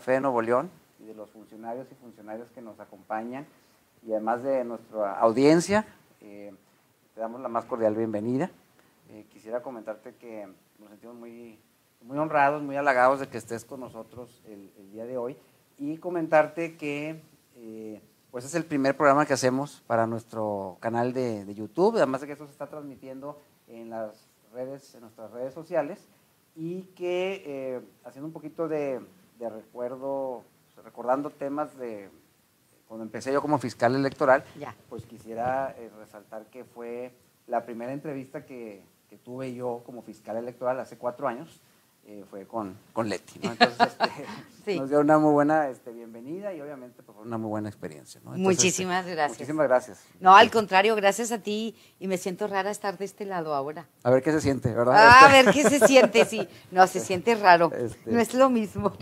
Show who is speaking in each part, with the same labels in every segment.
Speaker 1: Fe de Nuevo León y de los funcionarios y funcionarias que nos acompañan y además de nuestra audiencia, eh, te damos la más cordial bienvenida. Eh, quisiera comentarte que nos sentimos muy, muy honrados, muy halagados de que estés con nosotros el, día de hoy y comentarte que eh, pues es el primer programa que hacemos para nuestro canal de, de, YouTube, además de que esto se está transmitiendo en las redes, en nuestras redes sociales y que haciendo un poquito de, de recuerdo, recordando temas de cuando empecé yo como fiscal electoral, pues quisiera eh, resaltar que fue la primera entrevista que, que, tuve yo como fiscal electoral hace cuatro años eh, fue con, con Leti, ¿no? Entonces este, nos dio una muy buena este, bienvenida y obviamente pues, fue una muy buena experiencia, ¿no?
Speaker 2: muchísimas este, gracias.
Speaker 1: Muchísimas gracias.
Speaker 2: No, al contrario, gracias a ti y me siento rara estar de este lado ahora.
Speaker 1: A ver qué se siente, ¿verdad?
Speaker 2: Ah, a ver qué se siente, sí. No, se siente raro. no es lo mismo.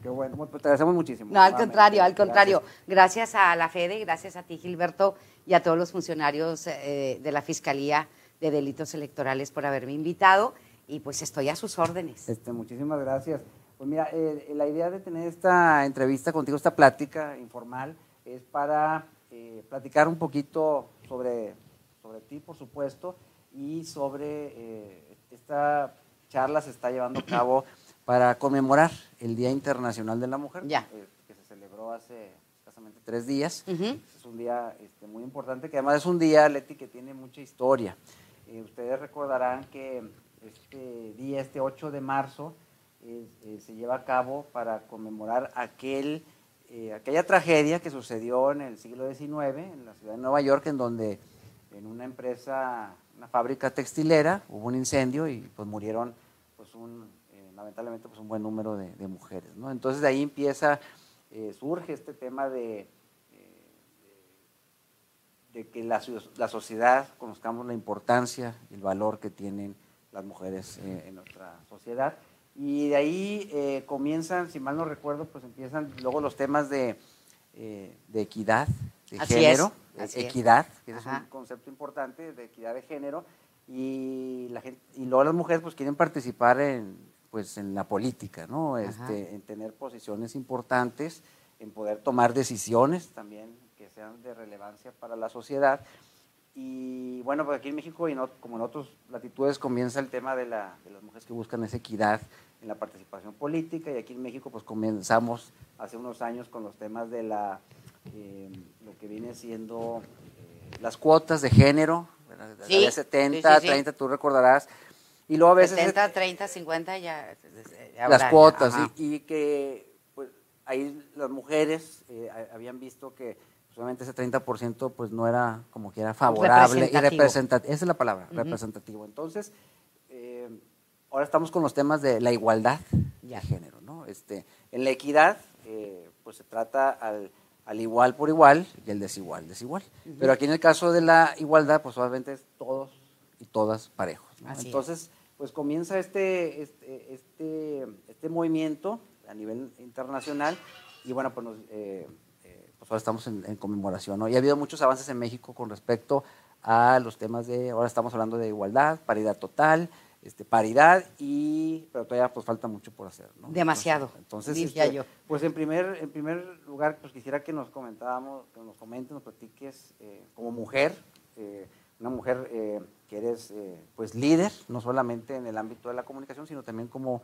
Speaker 1: qué bueno, pues, te agradecemos muchísimo.
Speaker 2: No, al contrario, al contrario. Gracias. a la FEDE, gracias a ti, Gilberto, y a todos los funcionarios eh, de la Fiscalía de Delitos Electorales por haberme invitado y pues estoy a sus órdenes.
Speaker 1: Este, muchísimas gracias. Pues mira, eh, la idea de tener esta entrevista contigo, esta plática informal, es para eh, platicar un poquito sobre, sobre ti, por supuesto, y sobre eh, esta charla se está llevando a cabo para conmemorar el Día Internacional de la Mujer,
Speaker 2: ya.
Speaker 1: que se celebró hace escasamente tres días. Es un día este, muy importante, que además es un día, Leti, que tiene mucha historia. ustedes recordarán que este día, este 8 de marzo, eh, se lleva a cabo para conmemorar aquel, eh, aquella tragedia que sucedió en el siglo XIX en la ciudad de Nueva York, en donde en una empresa, una fábrica textilera, hubo un incendio y pues murieron pues un, eh, lamentablemente pues un buen número de, mujeres. ¿no? Entonces de ahí empieza, surge este tema de, de que la, la sociedad conozcamos la importancia, el valor que tienen las mujeres eh, en nuestra sociedad. Y de ahí eh, comienzan, si mal no recuerdo, pues empiezan luego los temas de, eh, de equidad de género, equidad, que es un concepto importante de equidad de género, y, la gente, y luego las mujeres pues quieren participar en, pues, en la política, ¿no? Este, en tener posiciones importantes, en poder tomar decisiones también que sean de relevancia para la sociedad. Y bueno, pues aquí en México y no, como en otras latitudes comienza el tema de, la, de, las mujeres que buscan esa equidad en la participación política. Y aquí en México pues comenzamos hace unos años con los temas de la, eh, lo que viene siendo eh, las cuotas de género,
Speaker 2: sí,
Speaker 1: 70, 30, tú recordarás. Y luego a veces...
Speaker 2: 70, 30, 50 ya...
Speaker 1: las cuotas y, que pues ahí las mujeres eh, habían visto que solamente ese 30% pues no era como que era favorable y representativo. Esa es la palabra, representativo. Entonces, eh, ahora estamos con los temas de la igualdad de género, ¿no? Este, en la equidad, eh, pues se trata al, al, igual por igual y el desigual desigual. Pero aquí en el caso de la igualdad, pues obviamente es todos y todas parejos. Entonces, pues comienza este, este, este, este, movimiento a nivel internacional y bueno, pues nos, eh, pues ahora estamos en, conmemoración, ¿no? Y ha habido muchos avances en México con respecto a los temas de, ahora estamos hablando de igualdad, paridad total, este, paridad, y, pero todavía pues falta mucho por hacer, ¿no?
Speaker 2: Demasiado,
Speaker 1: entonces, este, yo. Pues en primer, en primer lugar, pues quisiera que nos comentábamos, que nos comentes, nos platiques eh, como mujer, eh, una mujer eh, que eres pues líder, no solamente en el ámbito de la comunicación, sino también como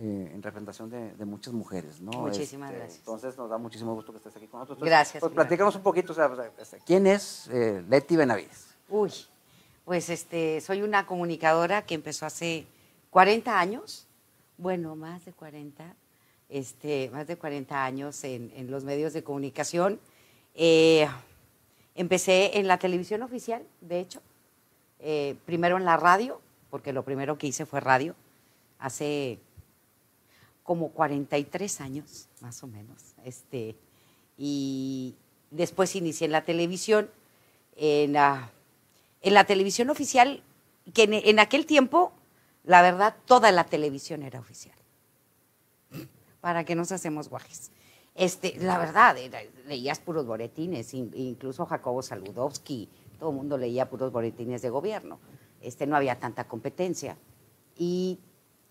Speaker 1: eh, en representación de, muchas mujeres. ¿no?
Speaker 2: Muchísimas este, gracias.
Speaker 1: Entonces nos da muchísimo gusto que estés aquí con nosotros.
Speaker 2: gracias.
Speaker 1: Pues platícanos un poquito, o sea, este, ¿quién es eh, Leti Benavides?
Speaker 2: Uy, pues este, soy una comunicadora que empezó hace 40 años, bueno, más de 40, este, más de 40 años en, los medios de comunicación. Eh, empecé en la televisión oficial, de hecho, primero en la radio, porque lo primero que hice fue radio, hace como 43 años, más o menos. Este, y después inicié en la televisión, en la, en la televisión oficial, que en, aquel tiempo, la verdad, toda la televisión era oficial. ¿Para que nos hacemos guajes? Este, la verdad, leías puros boletines, incluso Jacobo Saludowski, todo el mundo leía puros boletines de gobierno. Este, no había tanta competencia. Y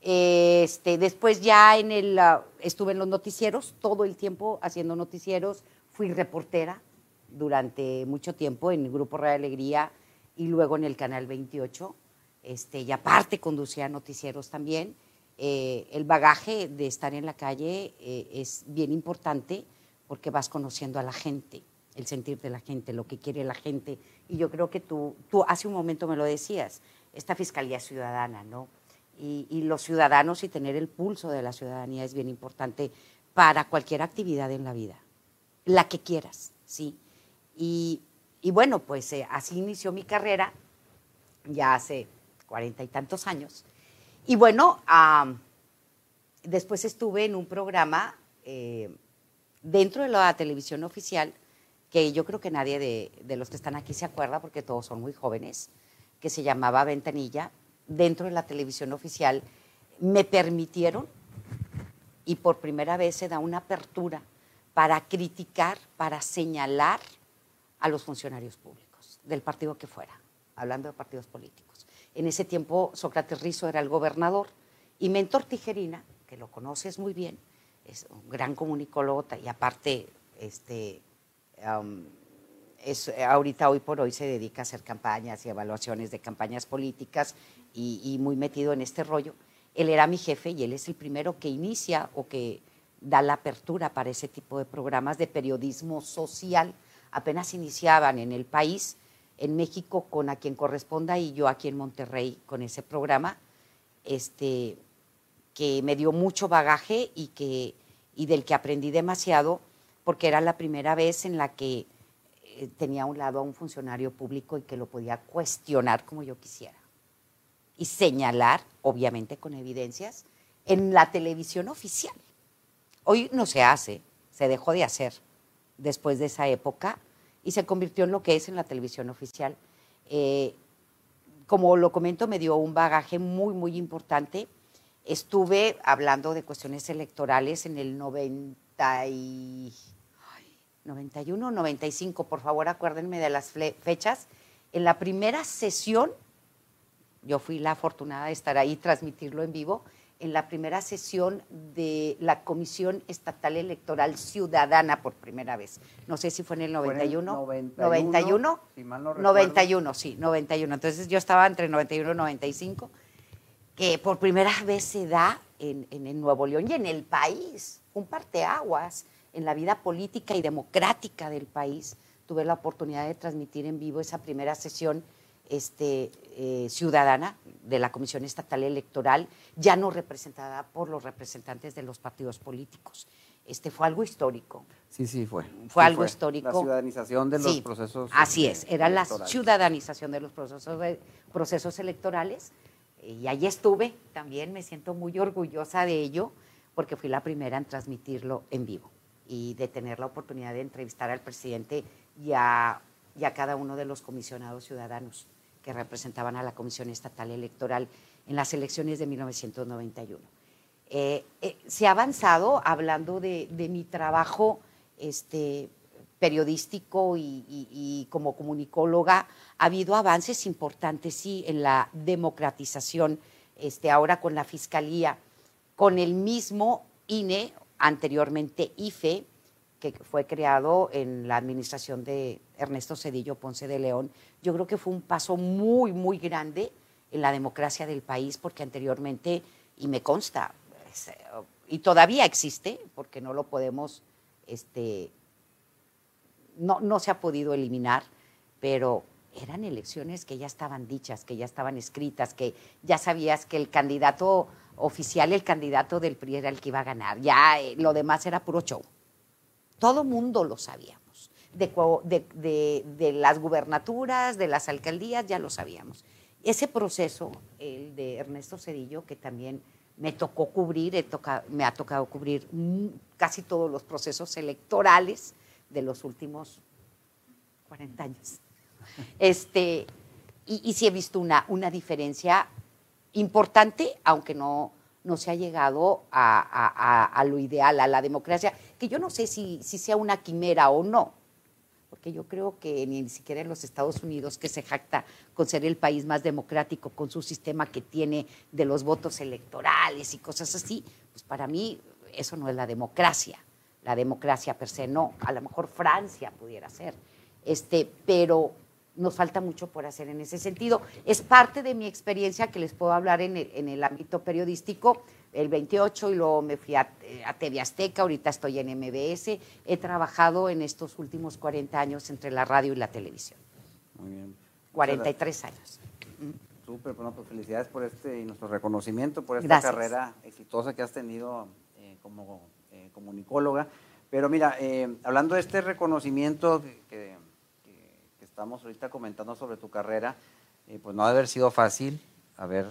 Speaker 2: Este, después ya en el, ah, estuve en los noticieros, todo el tiempo haciendo noticieros, fui reportera durante mucho tiempo en el Grupo Real Alegría y luego en el Canal 28. Este, y aparte conducía noticieros también. Eh, el bagaje de estar en la calle eh, es bien importante porque vas conociendo a la gente, el sentir de la gente, lo que quiere la gente. Y yo creo que tú, tú hace un momento me lo decías, esta Fiscalía Ciudadana, ¿no? Y, los ciudadanos y tener el pulso de la ciudadanía es bien importante para cualquier actividad en la vida, la que quieras, ¿sí? Y, y bueno, pues eh, así inició mi carrera, ya hace cuarenta y tantos años. Y bueno, después estuve en un programa eh, dentro de la televisión oficial, que yo creo que nadie de, de los que están aquí se acuerda, porque todos son muy jóvenes, que se llamaba Ventanilla, dentro de la televisión oficial, me permitieron, y por primera vez se da una apertura para criticar, para señalar a los funcionarios públicos, del partido que fuera, hablando de partidos políticos. En ese tiempo Sócrates Rizo era el gobernador y Mentor Tijerina, que lo conoces muy bien, es un gran comunicólogo y aparte este, es, ahorita, hoy por hoy, se dedica a hacer campañas y evaluaciones de campañas políticas y, y, muy metido en este rollo. Él era mi jefe y él es el primero que inicia o que da la apertura para ese tipo de programas de periodismo social. Apenas iniciaban en el país, en México con a quien corresponda y yo aquí en Monterrey con ese programa, este, que me dio mucho bagaje y, que, y del que aprendí demasiado porque era la primera vez en la que eh, tenía a un lado a un funcionario público y que lo podía cuestionar como yo quisiera. Y señalar, obviamente con evidencias, en la televisión oficial. Hoy no se hace, se dejó de hacer después de esa época y se convirtió en lo que es en la televisión oficial. Eh, como lo comento, me dio un bagaje muy, muy importante. Estuve hablando de cuestiones electorales en el 90 y 91, 95, por favor acuérdenme de las fechas. En la primera sesión, yo fui la afortunada de estar ahí, transmitirlo en vivo, en la primera sesión de la Comisión Estatal Electoral Ciudadana por primera vez. No sé si fue en el 91.
Speaker 1: Fue en el
Speaker 2: 91. 91.
Speaker 1: Si mal no
Speaker 2: 91, sí, 91. Entonces yo estaba entre 91 y 95, que por primera vez se da en, en, en Nuevo León y en el país, un parteaguas en la vida política y democrática del país. Tuve la oportunidad de transmitir en vivo esa primera sesión este, eh, ciudadana de la Comisión Estatal Electoral, ya no representada por los representantes de los partidos políticos. Este fue algo histórico.
Speaker 1: Sí, sí, fue.
Speaker 2: Fue
Speaker 1: Sí
Speaker 2: algo histórico.
Speaker 1: La ciudadanización de los
Speaker 2: Sí,
Speaker 1: procesos.
Speaker 2: Así
Speaker 1: eh,
Speaker 2: es, era la ciudadanización de los procesos, procesos electorales. Y ahí estuve, también me siento muy orgullosa de ello, porque fui la primera en transmitirlo en vivo y de tener la oportunidad de entrevistar al presidente y a, cada uno de los comisionados ciudadanos que representaban a la Comisión Estatal Electoral en las elecciones de 1991. Eh, eh, se ha avanzado hablando de, mi trabajo este, periodístico y, y- y como comunicóloga. Ha habido avances importantes, sí, en la democratización, este, ahora con la Fiscalía, con el mismo INE, anteriormente IFE, que fue creado en la administración de Ernesto Cedillo Ponce de León. Yo creo que fue un paso muy, muy grande en la democracia del país, porque anteriormente, y me consta, y todavía existe, porque no lo podemos, este, no, no se ha podido eliminar, pero eran elecciones que ya estaban dichas, que ya estaban escritas, que ya sabías que el candidato oficial, el candidato del PRI era el que iba a ganar. Ya eh, lo demás era puro show. Todo mundo lo sabíamos. De, las gubernaturas, de las alcaldías, ya lo sabíamos. Ese proceso, el de Ernesto Cedillo, que también me tocó cubrir, me ha tocado cubrir mm, casi todos los procesos electorales de los últimos 40 años. Este, y, y sí he visto una, una diferencia importante, aunque no, no se ha llegado a, a- lo ideal, a la democracia, que yo no sé si, si sea una quimera o no, porque porque yo creo que ni siquiera en los Estados Unidos, que se jacta con ser el país más democrático, con su sistema que tiene de los votos electorales y cosas así, pues para mí eso no es la democracia. La democracia per se no, a lo mejor Francia pudiera ser, este, pero nos falta mucho por hacer en ese sentido. Es parte de mi experiencia que les puedo hablar en el, en el ámbito periodístico el 28 y luego me fui a, a TV Azteca, ahorita estoy en MBS, he trabajado en estos últimos 40 años entre la radio y la televisión. Muy bien. 43 años.
Speaker 1: Súper, bueno, pues felicidades por este y nuestro reconocimiento, por esta carrera exitosa que has tenido eh, como eh, comunicóloga. Pero mira, eh, hablando de este reconocimiento que, estamos ahorita comentando sobre tu carrera, pues no ha de haber sido fácil haber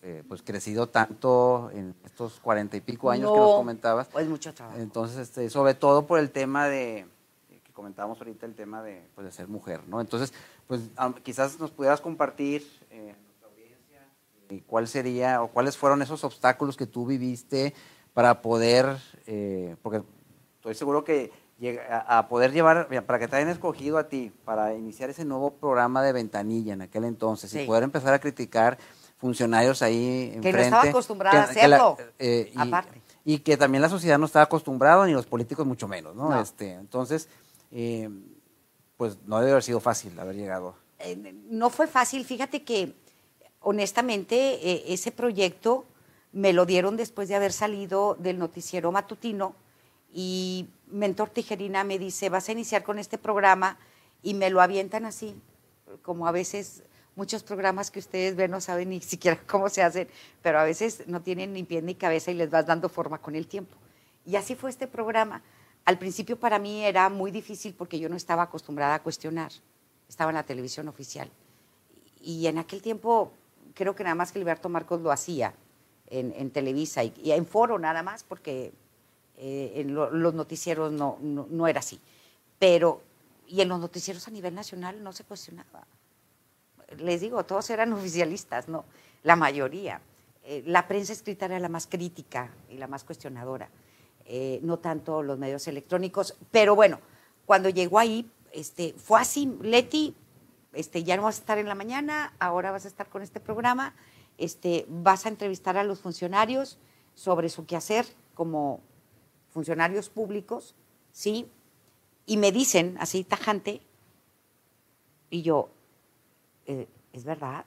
Speaker 1: eh, pues crecido tanto en estos cuarenta y pico años que nos comentabas.
Speaker 2: Pues mucho trabajo.
Speaker 1: Entonces, este, sobre todo por el tema de, que comentábamos ahorita, el tema de, pues, de ser mujer, ¿no? Entonces, pues quizás nos pudieras compartir eh, nuestra audiencia eh, cuál sería o cuáles fueron esos obstáculos que tú viviste para poder, eh, porque estoy seguro que a, poder llevar, para que te hayan escogido a ti, para iniciar ese nuevo programa de ventanilla en aquel entonces y poder empezar a criticar funcionarios ahí
Speaker 2: enfrente. Que no estaba acostumbrada a hacerlo,
Speaker 1: eh, y, aparte. Y que también la sociedad no estaba acostumbrada, ni los políticos mucho menos, ¿no? Este, entonces, eh, pues no debe haber sido fácil haber llegado.
Speaker 2: Eh, no fue fácil, fíjate que honestamente ese proyecto me lo dieron después de haber salido del noticiero matutino y Mentor Tijerina me dice, vas a iniciar con este programa y me lo avientan así, como a veces muchos programas que ustedes ven no saben ni siquiera cómo se hacen, pero a veces no tienen ni pie ni cabeza y les vas dando forma con el tiempo. Y así fue este programa. Al principio para mí era muy difícil porque yo no estaba acostumbrada a cuestionar. Estaba en la televisión oficial. Y en aquel tiempo creo que nada más que Gilberto Marcos lo hacía en, Televisa y, en Foro nada más porque eh, en los noticieros no, no era así. Pero, y en los noticieros a nivel nacional no se cuestionaba les digo, todos eran oficialistas, ¿no? La mayoría. Eh, la prensa escrita era la más crítica y la más cuestionadora, eh, no tanto los medios electrónicos. Pero bueno, cuando llegó ahí, este, fue así, Leti, este, ya no vas a estar en la mañana, ahora vas a estar con este programa, este, vas a entrevistar a los funcionarios sobre su quehacer como funcionarios públicos, ¿sí? Y me dicen así tajante, y yo, eh, ¿es verdad?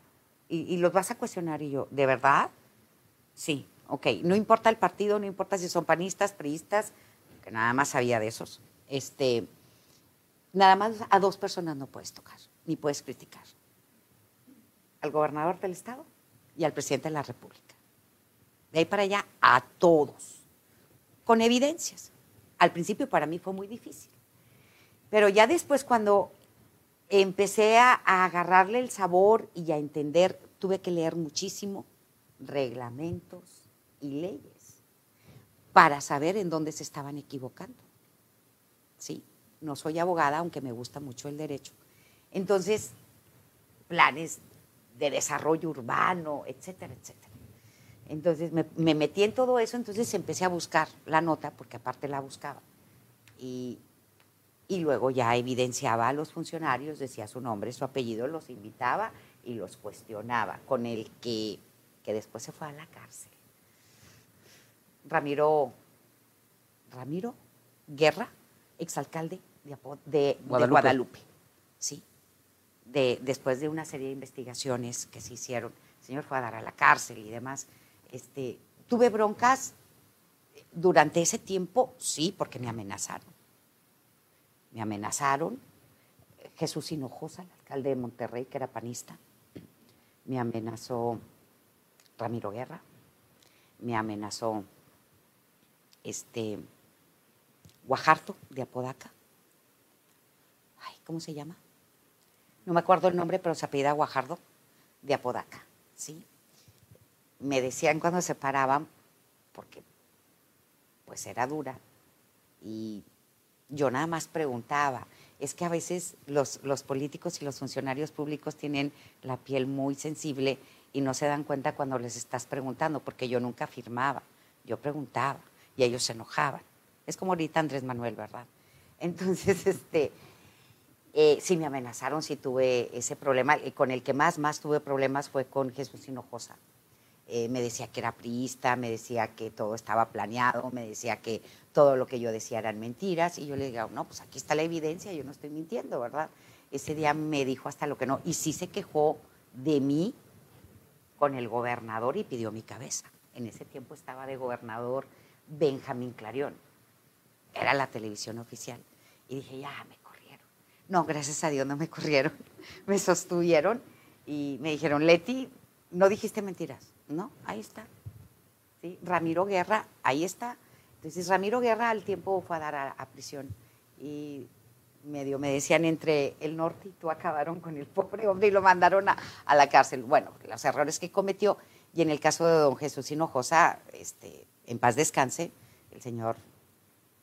Speaker 2: Y, los vas a cuestionar y yo, ¿de verdad? Sí, ok. No importa el partido, no importa si son panistas, priistas, que nada más sabía de esos. Este, nada más a dos personas no puedes tocar, ni puedes criticar. Al gobernador del estado y al presidente de la República. De ahí para allá, a todos. Con evidencias. Al principio para mí fue muy difícil. Pero ya después cuando empecé a, agarrarle el sabor y a entender, tuve que leer muchísimo reglamentos y leyes para saber en dónde se estaban equivocando. Sí, no soy abogada, aunque me gusta mucho el derecho. Entonces, planes de desarrollo urbano, etcétera, etcétera. Entonces me, me, metí en todo eso, entonces empecé a buscar la nota, porque aparte la buscaba. Y y luego ya evidenciaba a los funcionarios, decía su nombre, su apellido, los invitaba y los cuestionaba, con el que, que después se fue a la cárcel. Ramiro, Ramiro Guerra, exalcalde de, de, Guadalupe. de Guadalupe, sí. De, después de una serie de investigaciones que se hicieron, el señor fue a dar a la cárcel y demás. Este, tuve broncas durante ese tiempo, sí, porque me amenazaron me amenazaron. Jesús Hinojosa, el alcalde de Monterrey, que era panista, me amenazó Ramiro Guerra, me amenazó este Guajardo de Apodaca. Ay, ¿cómo se llama? No me acuerdo el nombre, pero se apellida Guajardo de Apodaca, ¿sí? Me decían cuando se paraban, porque pues era dura, y yo nada más preguntaba. Es que a veces los, políticos y los funcionarios públicos tienen la piel muy sensible y no se dan cuenta cuando les estás preguntando, porque yo nunca afirmaba, yo preguntaba y ellos se enojaban. Es como ahorita Andrés Manuel, ¿verdad? Entonces, este, Eh, sí me amenazaron, sí tuve ese problema. Y con el que más, más tuve problemas fue con Jesús Hinojosa. Eh, me decía que era priista, me decía que todo estaba planeado, me decía que todo lo que yo decía eran mentiras. Y yo le digo, no, pues aquí está la evidencia, yo no estoy mintiendo, ¿verdad? Ese día me dijo hasta lo que no. Y sí se quejó de mí con el gobernador y pidió mi cabeza. En ese tiempo estaba de gobernador Benjamín Clarión. Era la televisión oficial. Y dije, ya, me corrieron. No, gracias a Dios no me corrieron. Me sostuvieron y me dijeron, Leti, no dijiste mentiras. No, ahí está. ¿Sí? Ramiro Guerra, ahí está. Entonces, Ramiro Guerra al tiempo fue a dar a, prisión. Y medio me decían entre el norte y tú acabaron con el pobre hombre y lo mandaron a, a, la cárcel. Bueno, los errores que cometió. Y en el caso de don Jesús Hinojosa, este, en paz descanse, el señor,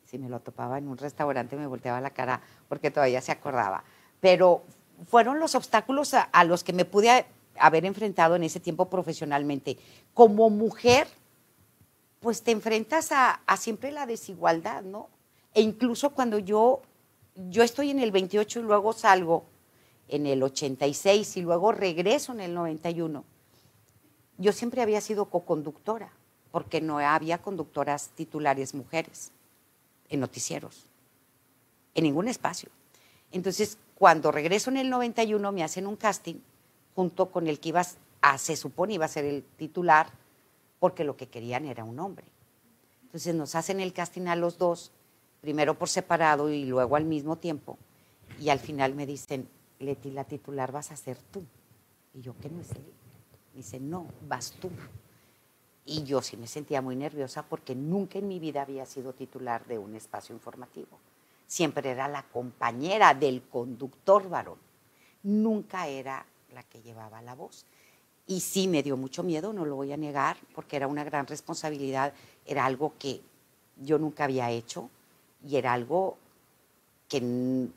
Speaker 2: si me lo topaba en un restaurante, me volteaba la cara porque todavía se acordaba. Pero fueron los obstáculos a, los que me pude haber enfrentado en ese tiempo profesionalmente. Como mujer, pues te enfrentas a, siempre la desigualdad, ¿no? E incluso cuando yo, yo estoy en el 28 y luego salgo en el 86 y luego regreso en el 91, yo siempre había sido coconductora porque no había conductoras titulares mujeres en noticieros, en ningún espacio. Entonces, cuando regreso en el 91, me hacen un casting junto con el que iba a, se supone iba a ser el titular, porque lo que querían era un hombre. Entonces nos hacen el casting a los dos, primero por separado y luego al mismo tiempo, y al final me dicen, Leti, la titular vas a ser tú. Y yo, ¿qué no es él? Me dice, no, vas tú. Y yo sí me sentía muy nerviosa porque nunca en mi vida había sido titular de un espacio informativo. Siempre era la compañera del conductor varón. Nunca era la que llevaba la voz. Y sí me dio mucho miedo, no lo voy a negar, porque era una gran responsabilidad, era algo que yo nunca había hecho y era algo que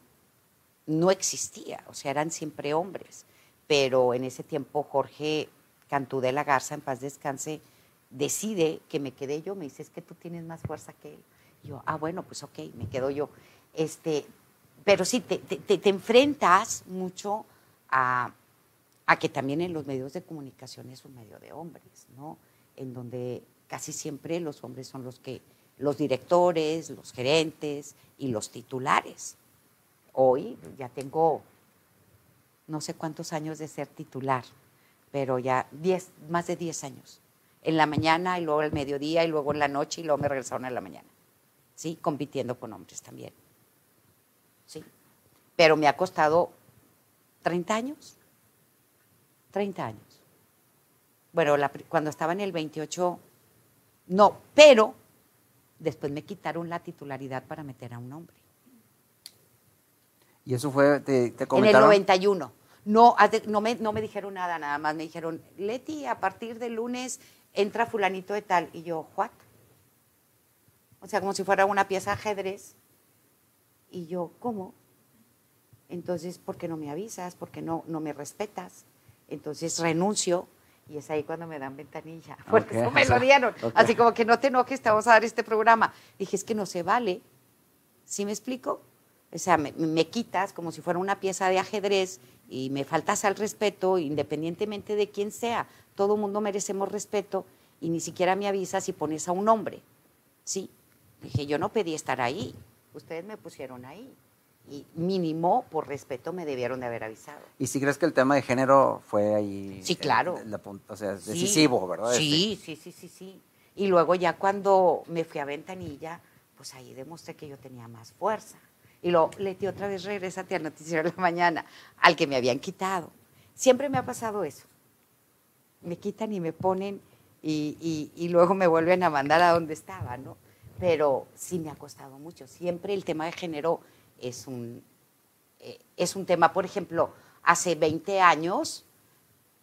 Speaker 2: no existía, o sea, eran siempre hombres. Pero en ese tiempo Jorge Cantú de la Garza, en paz descanse, decide que me quede yo, me dice, es que tú tienes más fuerza que él. yo, ah, bueno, pues ok, me quedo yo. Este, pero sí, te, te, enfrentas mucho a, a, que también en los medios de comunicación es un medio de hombres, ¿no? En donde casi siempre los hombres son los que, los directores, los gerentes y los titulares. Hoy ya tengo no sé cuántos años de ser titular, pero ya diez, más de 10 años en la mañana y luego al mediodía y luego en la noche y luego me regresaron en la mañana. ¿Sí? Compitiendo con hombres también. ¿Sí? Pero me ha costado 30 años. 30 años. Bueno, cuando estaba en el 28, no, pero después me quitaron la titularidad para meter a un hombre.
Speaker 1: ¿Y eso fue, te, te
Speaker 2: En el 91. No, no me, no me dijeron nada, nada más me dijeron, Leti, a partir del lunes entra fulanito de tal, y yo, ¿what? O sea, como si fuera una pieza de ajedrez. Y yo, ¿cómo? Entonces, ¿por qué no me avisas? ¿Por qué no, no me respetas? Entonces renuncio y es ahí cuando me dan ventanilla. Porque eso me lo dieron. Así como que no te enojes, te vamos a dar este programa. Dije, es que no se vale. ¿Sí me explico? O sea, me, me, quitas como si fuera una pieza de ajedrez y me faltas al respeto independientemente de quién sea todo mundo merecemos respeto y ni siquiera me avisas si pones a un hombre. Sí, dije, yo no pedí estar ahí, ustedes me pusieron ahí. Y mínimo, por respeto, me debieron de haber avisado.
Speaker 1: ¿Y si crees que el tema de género fue ahí?
Speaker 2: Sí, claro.
Speaker 1: o sea, decisivo, ¿verdad?
Speaker 2: Sí, este. sí, sí, sí, sí. Y luego ya cuando me fui a Ventanilla, pues ahí demostré que yo tenía más fuerza. Y lo Leti, otra vez regrésate al noticiero de la mañana, al que me habían quitado. Siempre me ha pasado eso me quitan y me ponen y, luego me vuelven a mandar a donde estaba, ¿no? Pero sí me ha costado mucho. Siempre el tema de género es un, eh, es un tema. Por ejemplo, hace 20 años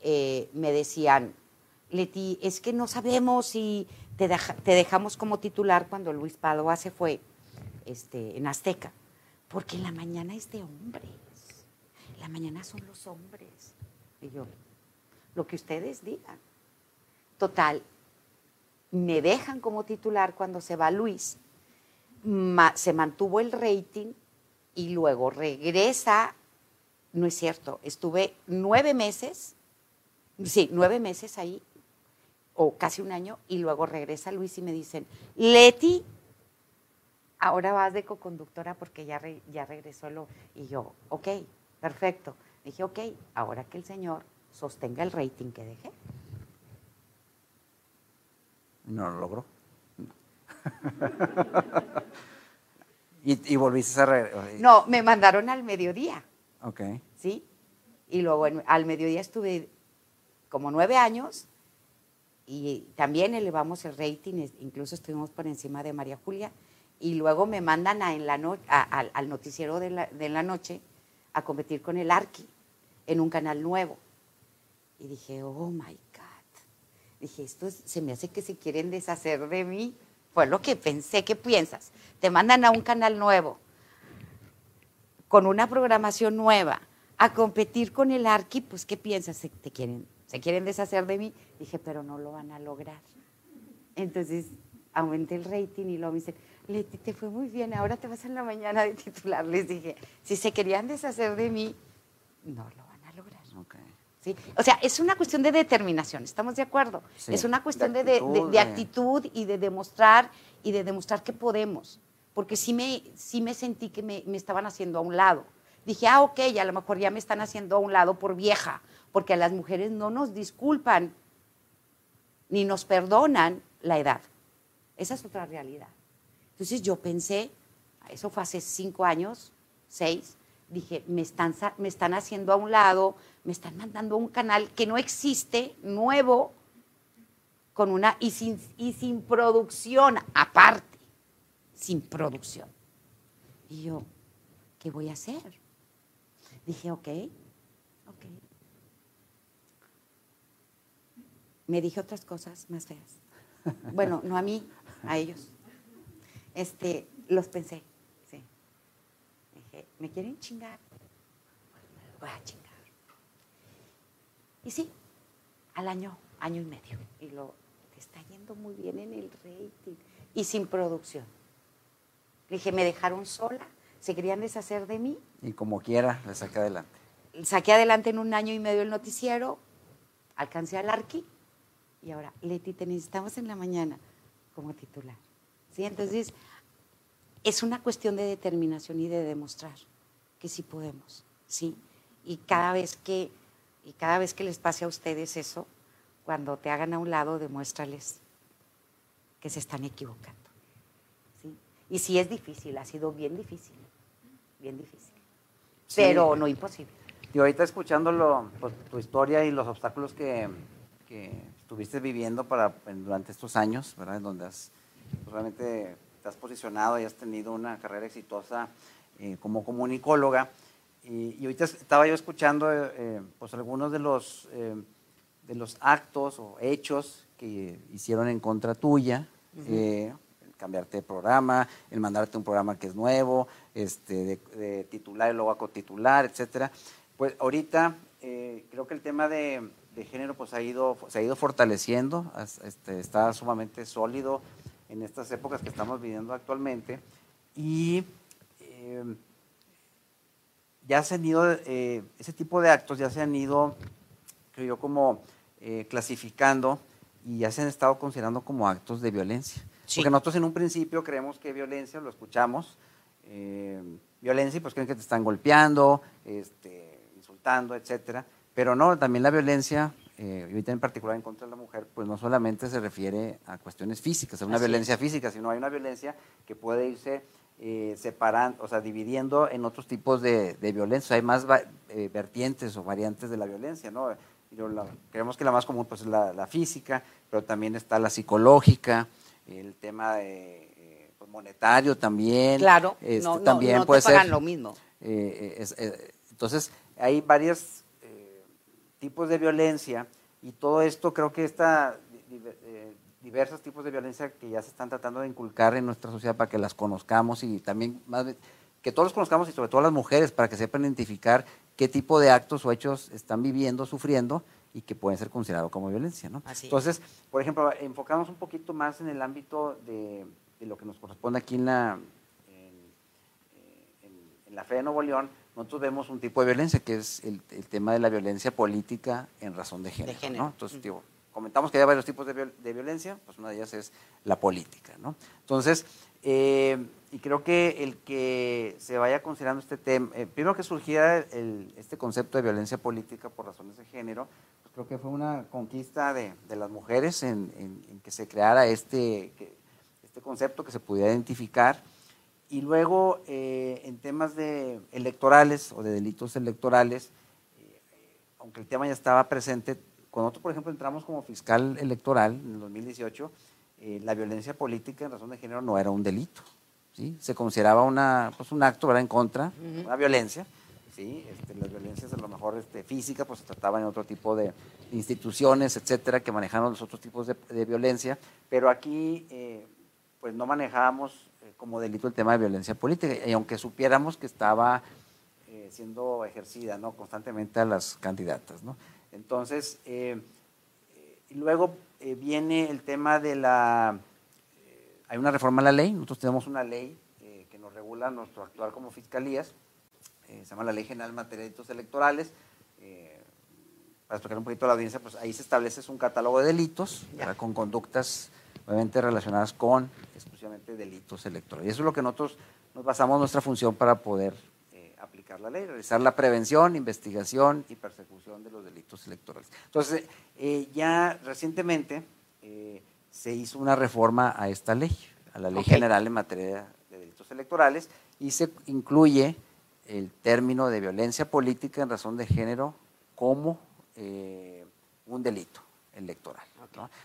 Speaker 2: eh, me decían, Leti, es que no sabemos si te, te, dejamos como titular cuando Luis Padua se fue este, en Azteca, porque en la mañana es de hombres, la mañana son los hombres. Y yo, lo que ustedes digan. Total, me dejan como titular cuando se va Luis, se mantuvo el rating y luego regresa, no es cierto, estuve nueve meses, sí, nueve meses ahí, o casi un año, y luego regresa Luis y me dicen, Leti, ahora vas de coconductora porque ya, ya regresó lo... Y yo, ok, perfecto. Dije, ok, ahora que el señor sostenga el rating que dejé.
Speaker 1: No lo logró. y, volviste a... Re
Speaker 2: no, me mandaron al mediodía.
Speaker 1: Ok.
Speaker 2: ¿Sí? Y luego al mediodía estuve como nueve años y también elevamos el rating, incluso estuvimos por encima de María Julia y luego me mandan a, en la al noticiero de la, de la, noche a competir con el Arqui en un canal nuevo. Y dije, oh my God. Dije, esto se me hace que se quieren deshacer de mí. Fue lo que pensé, ¿qué piensas? Te mandan a un canal nuevo, con una programación nueva, a competir con el Arqui, pues ¿qué piensas? ¿Se, quieren, ¿Se quieren deshacer de mí? Dije, pero no lo van a lograr. Entonces aumenté el rating y luego me dicen, Leti, te fue muy bien, ahora te vas en la mañana de titular. Les dije, si se querían deshacer de mí, no lo. ¿Sí? O sea, es una cuestión de determinación, ¿estamos de acuerdo? es una cuestión de actitud, de, actitud, y de demostrar y de demostrar que podemos. Porque sí me, sí me sentí que me, me estaban haciendo a un lado. Dije, ah, ok, a lo mejor ya me están haciendo a un lado por vieja, porque a las mujeres no nos disculpan ni nos perdonan la edad. Esa es otra realidad. Entonces yo pensé, eso fue hace cinco años, seis, dije, me están, me están haciendo a un lado, me están mandando un canal que no existe, nuevo, con una, y sin, y sin producción, aparte, sin producción. Y yo, ¿qué voy a hacer? Dije, ok, ok. Me dije otras cosas más feas. Bueno, no a mí, a ellos este, los pensé, sí. Dije, ¿me quieren chingar? Voy a chingar. Y sí, al año, año y medio. Y lo, te está yendo muy bien en el rating. Y sin producción. Le dije, me dejaron sola, se querían deshacer de mí.
Speaker 1: Y como quiera, le saqué adelante.
Speaker 2: Saqué adelante en un año y medio el noticiero, alcancé al Arqui y ahora, Leti, te necesitamos en la mañana como titular. ¿Sí? Entonces, es una cuestión de determinación y de demostrar que sí podemos, ¿sí? Y cada vez que, y cada vez que les pase a ustedes eso, cuando te hagan a un lado, demuéstrales que se están equivocando. ¿sí? Y sí es difícil, ha sido bien difícil, bien difícil, pero no imposible.
Speaker 1: Y ahorita escuchando pues, tu historia y los obstáculos que, estuviste viviendo para, durante estos años, ¿verdad? En donde has pues, realmente has posicionado y has tenido una carrera exitosa eh, como comunicóloga. Y, ahorita estaba yo escuchando eh, pues algunos de los, eh, de los actos o hechos que hicieron en contra tuya, el cambiarte de programa, el mandarte un programa que es nuevo, este, de, titular y luego a cotitular, etcétera. Pues ahorita creo que el tema de, de, género pues ha ido, se ha ido fortaleciendo, este, está sumamente sólido en estas épocas que estamos viviendo actualmente. Y eh, ya se han ido, eh, ese tipo de actos ya se han ido, creo yo, como eh, clasificando y ya se han estado considerando como actos de violencia. Porque nosotros en un principio creemos que violencia, lo escuchamos, violencia, pues creen que te están golpeando, este, insultando, etcétera. Pero no, también la violencia eh, y ahorita en particular en contra de la mujer, pues no solamente se refiere a cuestiones físicas, a una violencia física, sino hay una violencia que puede irse eh, separando, o sea, dividiendo en otros tipos de, violencia. Hay más eh, vertientes o variantes de la violencia, ¿no? creemos que la más común pues, es la, física, pero también está la psicológica, el tema de, pues, monetario también.
Speaker 2: Claro, este, no, también puede te pagan lo mismo.
Speaker 1: entonces, hay varias tipos de violencia y todo esto creo que está eh, diversos tipos de violencia que ya se están tratando de inculcar en nuestra sociedad para que las conozcamos y también más que todos los conozcamos y sobre todo las mujeres para que sepan identificar qué tipo de actos o hechos están viviendo, sufriendo y que pueden ser considerados como violencia. ¿no? Entonces, por ejemplo, enfocamos un poquito más en el ámbito de, lo que nos corresponde aquí en, la, en la fe de Nuevo León, nosotros vemos un tipo de violencia que es el, tema de la violencia política en razón de género. Entonces, digo, comentamos que hay varios tipos de, violencia, pues una de ellas es la política. ¿no? Entonces, eh, y creo que el que se vaya considerando este tema, eh, primero que surgiera este concepto de violencia política por razones de género, pues creo que fue una conquista de, las mujeres en, que se creara este, este concepto, que se pudiera identificar. Y luego, eh, en temas de electorales o de delitos electorales, aunque el tema ya estaba presente, cuando nosotros, por ejemplo, entramos como fiscal electoral en el 2018, eh, la violencia política en razón de género no era un delito. ¿sí? Se consideraba una, pues un acto ¿verdad? en contra, una violencia. ¿sí? Este, las violencias a lo mejor este, física, pues se trataban en otro tipo de, instituciones, etcétera, que manejaban los otros tipos de, violencia, pero aquí eh, pues no manejábamos eh, como delito el tema de violencia política, y aunque supiéramos que estaba siendo ejercida ¿no? constantemente a las candidatas. ¿no? Entonces, y luego eh, viene el tema de la... Eh, hay una reforma a la ley, nosotros tenemos una ley eh, que nos regula nuestro actuar como fiscalías, se llama la Ley General en Materia de Delitos Electorales. para explicar un poquito a la audiencia, pues ahí se establece un catálogo de delitos con conductas obviamente relacionadas con exclusivamente delitos electorales. Y eso es lo que nosotros nos basamos nuestra función para poder aplicar la ley, realizar la prevención, investigación y persecución de los delitos electorales. Entonces, eh, ya recientemente eh, se hizo una reforma a esta ley, a la ley general en materia de delitos electorales, y se incluye el término de violencia política en razón de género como eh, un delito electoral.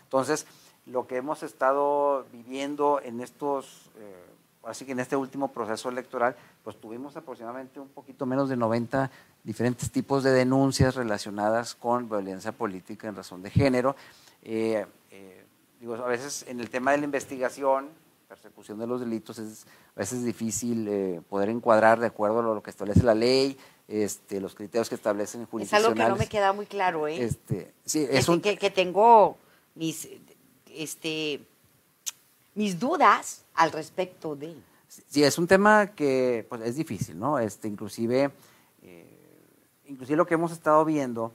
Speaker 1: Entonces, lo que hemos estado viviendo en estos así que en este último proceso electoral, pues tuvimos aproximadamente un poquito menos de 90 diferentes tipos de denuncias relacionadas con violencia política en razón de género. Eh, eh, digo, a veces en el tema de la investigación, persecución de los delitos, es a veces difícil eh, poder encuadrar de acuerdo a lo que establece la ley, este, los criterios que establecen jurisdiccionales.
Speaker 2: Es algo que no me queda muy claro, ¿eh?
Speaker 1: Este, sí, es, un...
Speaker 2: que, que tengo mis, este, mis dudas al respecto de.
Speaker 1: Sí, es un tema que pues, es difícil, ¿no? Este, inclusive, eh, inclusive lo que hemos estado viendo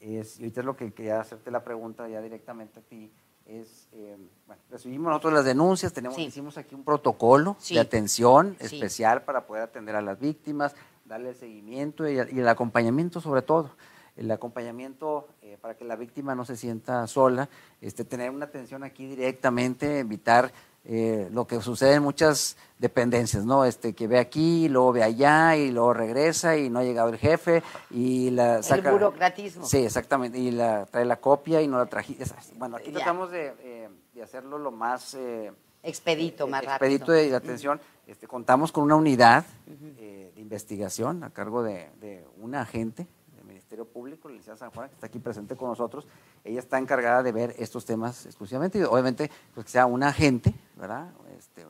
Speaker 1: es, y ahorita es lo que quería hacerte la pregunta ya directamente a ti, es, eh, bueno, recibimos nosotros las denuncias, tenemos, hicimos aquí un protocolo de atención especial para poder atender a las víctimas, darle el seguimiento y, el acompañamiento sobre todo. El acompañamiento eh, para que la víctima no se sienta sola, este, tener una atención aquí directamente, evitar eh, lo que sucede en muchas dependencias, ¿no? Este, que ve aquí, y luego ve allá, y luego regresa, y no ha llegado el jefe, y la
Speaker 2: saca... El burocratismo.
Speaker 1: Sí, exactamente, y la, trae la copia y no la trajiste. Bueno, aquí tratamos de, eh, de, hacerlo lo más...
Speaker 2: expedito, más
Speaker 1: rápido. Expedito de, atención. Este, contamos con una unidad de investigación a cargo de, de una agente Ministerio Público, la licenciada San Juan, que está aquí presente con nosotros, ella está encargada de ver estos temas exclusivamente y obviamente pues que sea una agente, ¿verdad? Este,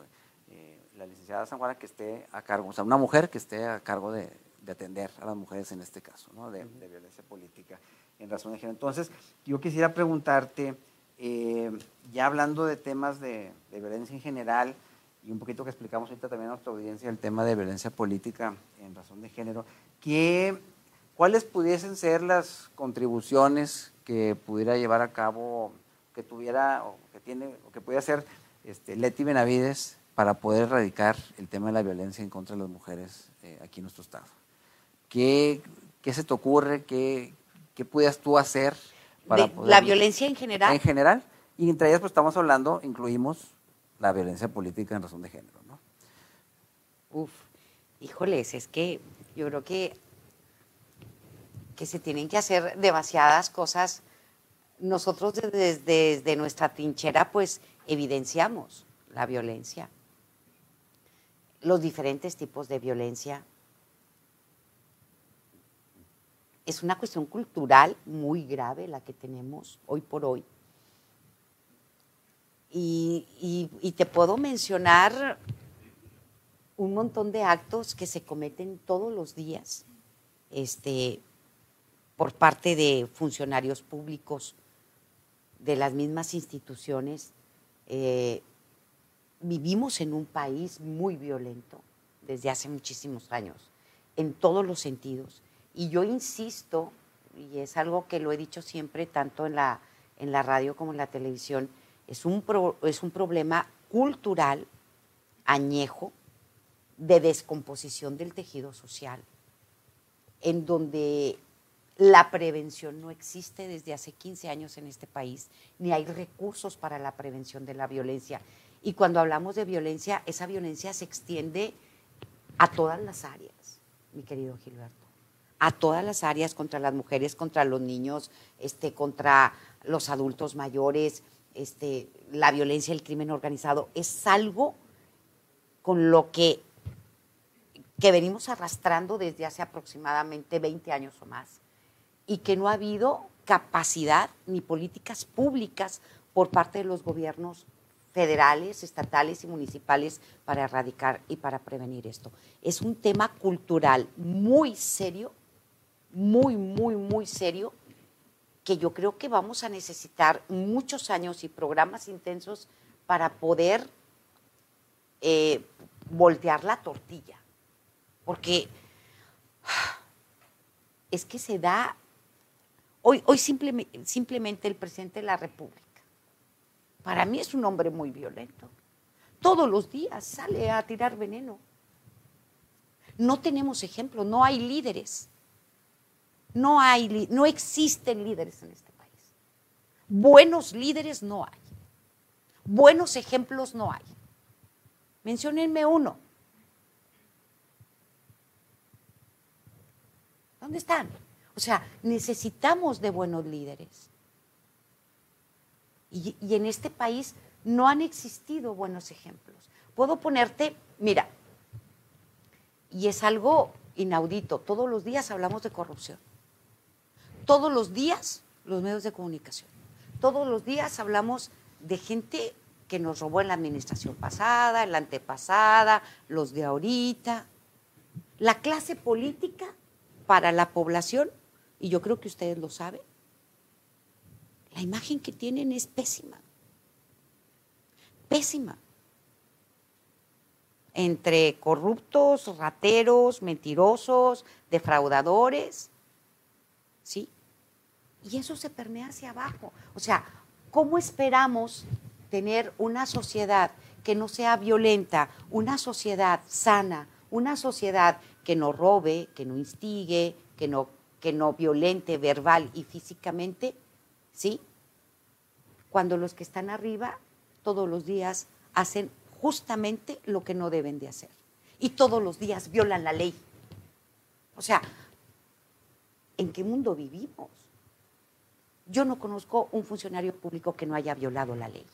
Speaker 1: eh, la licenciada San Juan que esté a cargo, o sea, una mujer que esté a cargo de, atender a las mujeres en este caso, ¿no? De, violencia política en razón de género. Entonces, yo quisiera preguntarte, eh, ya hablando de temas de, violencia en general, y un poquito que explicamos ahorita también a nuestra audiencia el tema de violencia política en razón de género, ¿qué ¿Cuáles pudiesen ser las contribuciones que pudiera llevar a cabo, que tuviera, o que tiene, o que pudiera hacer este, Leti Benavides para poder erradicar el tema de la violencia en contra de las mujeres eh, aquí en nuestro estado? ¿Qué, ¿Qué, se te ocurre? ¿Qué, qué pudieras tú hacer
Speaker 2: para ¿La violencia en general?
Speaker 1: En general. Y entre ellas, pues estamos hablando, incluimos la violencia política en razón de género, ¿no?
Speaker 2: Uf, híjoles, es que yo creo que que se tienen que hacer demasiadas cosas. Nosotros desde, nuestra trinchera pues evidenciamos la violencia, los diferentes tipos de violencia. Es una cuestión cultural muy grave la que tenemos hoy por hoy. Y, y, te puedo mencionar un montón de actos que se cometen todos los días. Este, por parte de funcionarios públicos de las mismas instituciones. Eh, vivimos en un país muy violento desde hace muchísimos años. en todos los sentidos. Y yo insisto, y es algo que lo he dicho siempre, tanto en la, en la radio como en la televisión, es un, es un problema cultural añejo de descomposición del tejido social, en donde la prevención no existe desde hace 15 años en este país, ni hay recursos para la prevención de la violencia. Y cuando hablamos de violencia, esa violencia se extiende a todas las áreas, mi querido Gilberto. A todas las áreas, contra las mujeres, contra los niños, este, contra los adultos mayores, este, la violencia, el crimen organizado. Es algo con lo que, que venimos arrastrando desde hace aproximadamente 20 años o más y que no ha habido capacidad ni políticas públicas por parte de los gobiernos federales, estatales y municipales para erradicar y para prevenir esto. Es un tema cultural muy serio, muy, muy, muy serio, que yo creo que vamos a necesitar muchos años y programas intensos para poder eh, voltear la tortilla. Porque es que se da, hoy, hoy simplemente, el presidente de la República para mí es un hombre muy violento. Todos los días sale a tirar veneno. No tenemos ejemplo, no hay líderes. No hay, no existen líderes en este país. Buenos líderes no hay. Buenos ejemplos no hay. Menciónenme uno. ¿Dónde están? O sea, necesitamos de buenos líderes. Y, en este país no han existido buenos ejemplos. Puedo ponerte, mira, y es algo inaudito, todos los días hablamos de corrupción. Todos los días los medios de comunicación. Todos los días hablamos de gente que nos robó en la administración pasada, en la antepasada, los de ahorita. La clase política para la población, y yo creo que ustedes lo saben, la imagen que tienen es pésima. Pésima. Entre corruptos, rateros, mentirosos, defraudadores. ¿Sí? Y eso se permea hacia abajo. O sea, ¿cómo esperamos tener una sociedad que no sea violenta, una sociedad sana, una sociedad que no robe, que no instigue, que no, que no violente verbal y físicamente? ¿sí? Cuando los que están arriba todos los días hacen justamente lo que no deben de hacer. Y todos los días violan la ley. O sea, ¿en qué mundo vivimos? Yo no conozco un funcionario público que no haya violado la ley.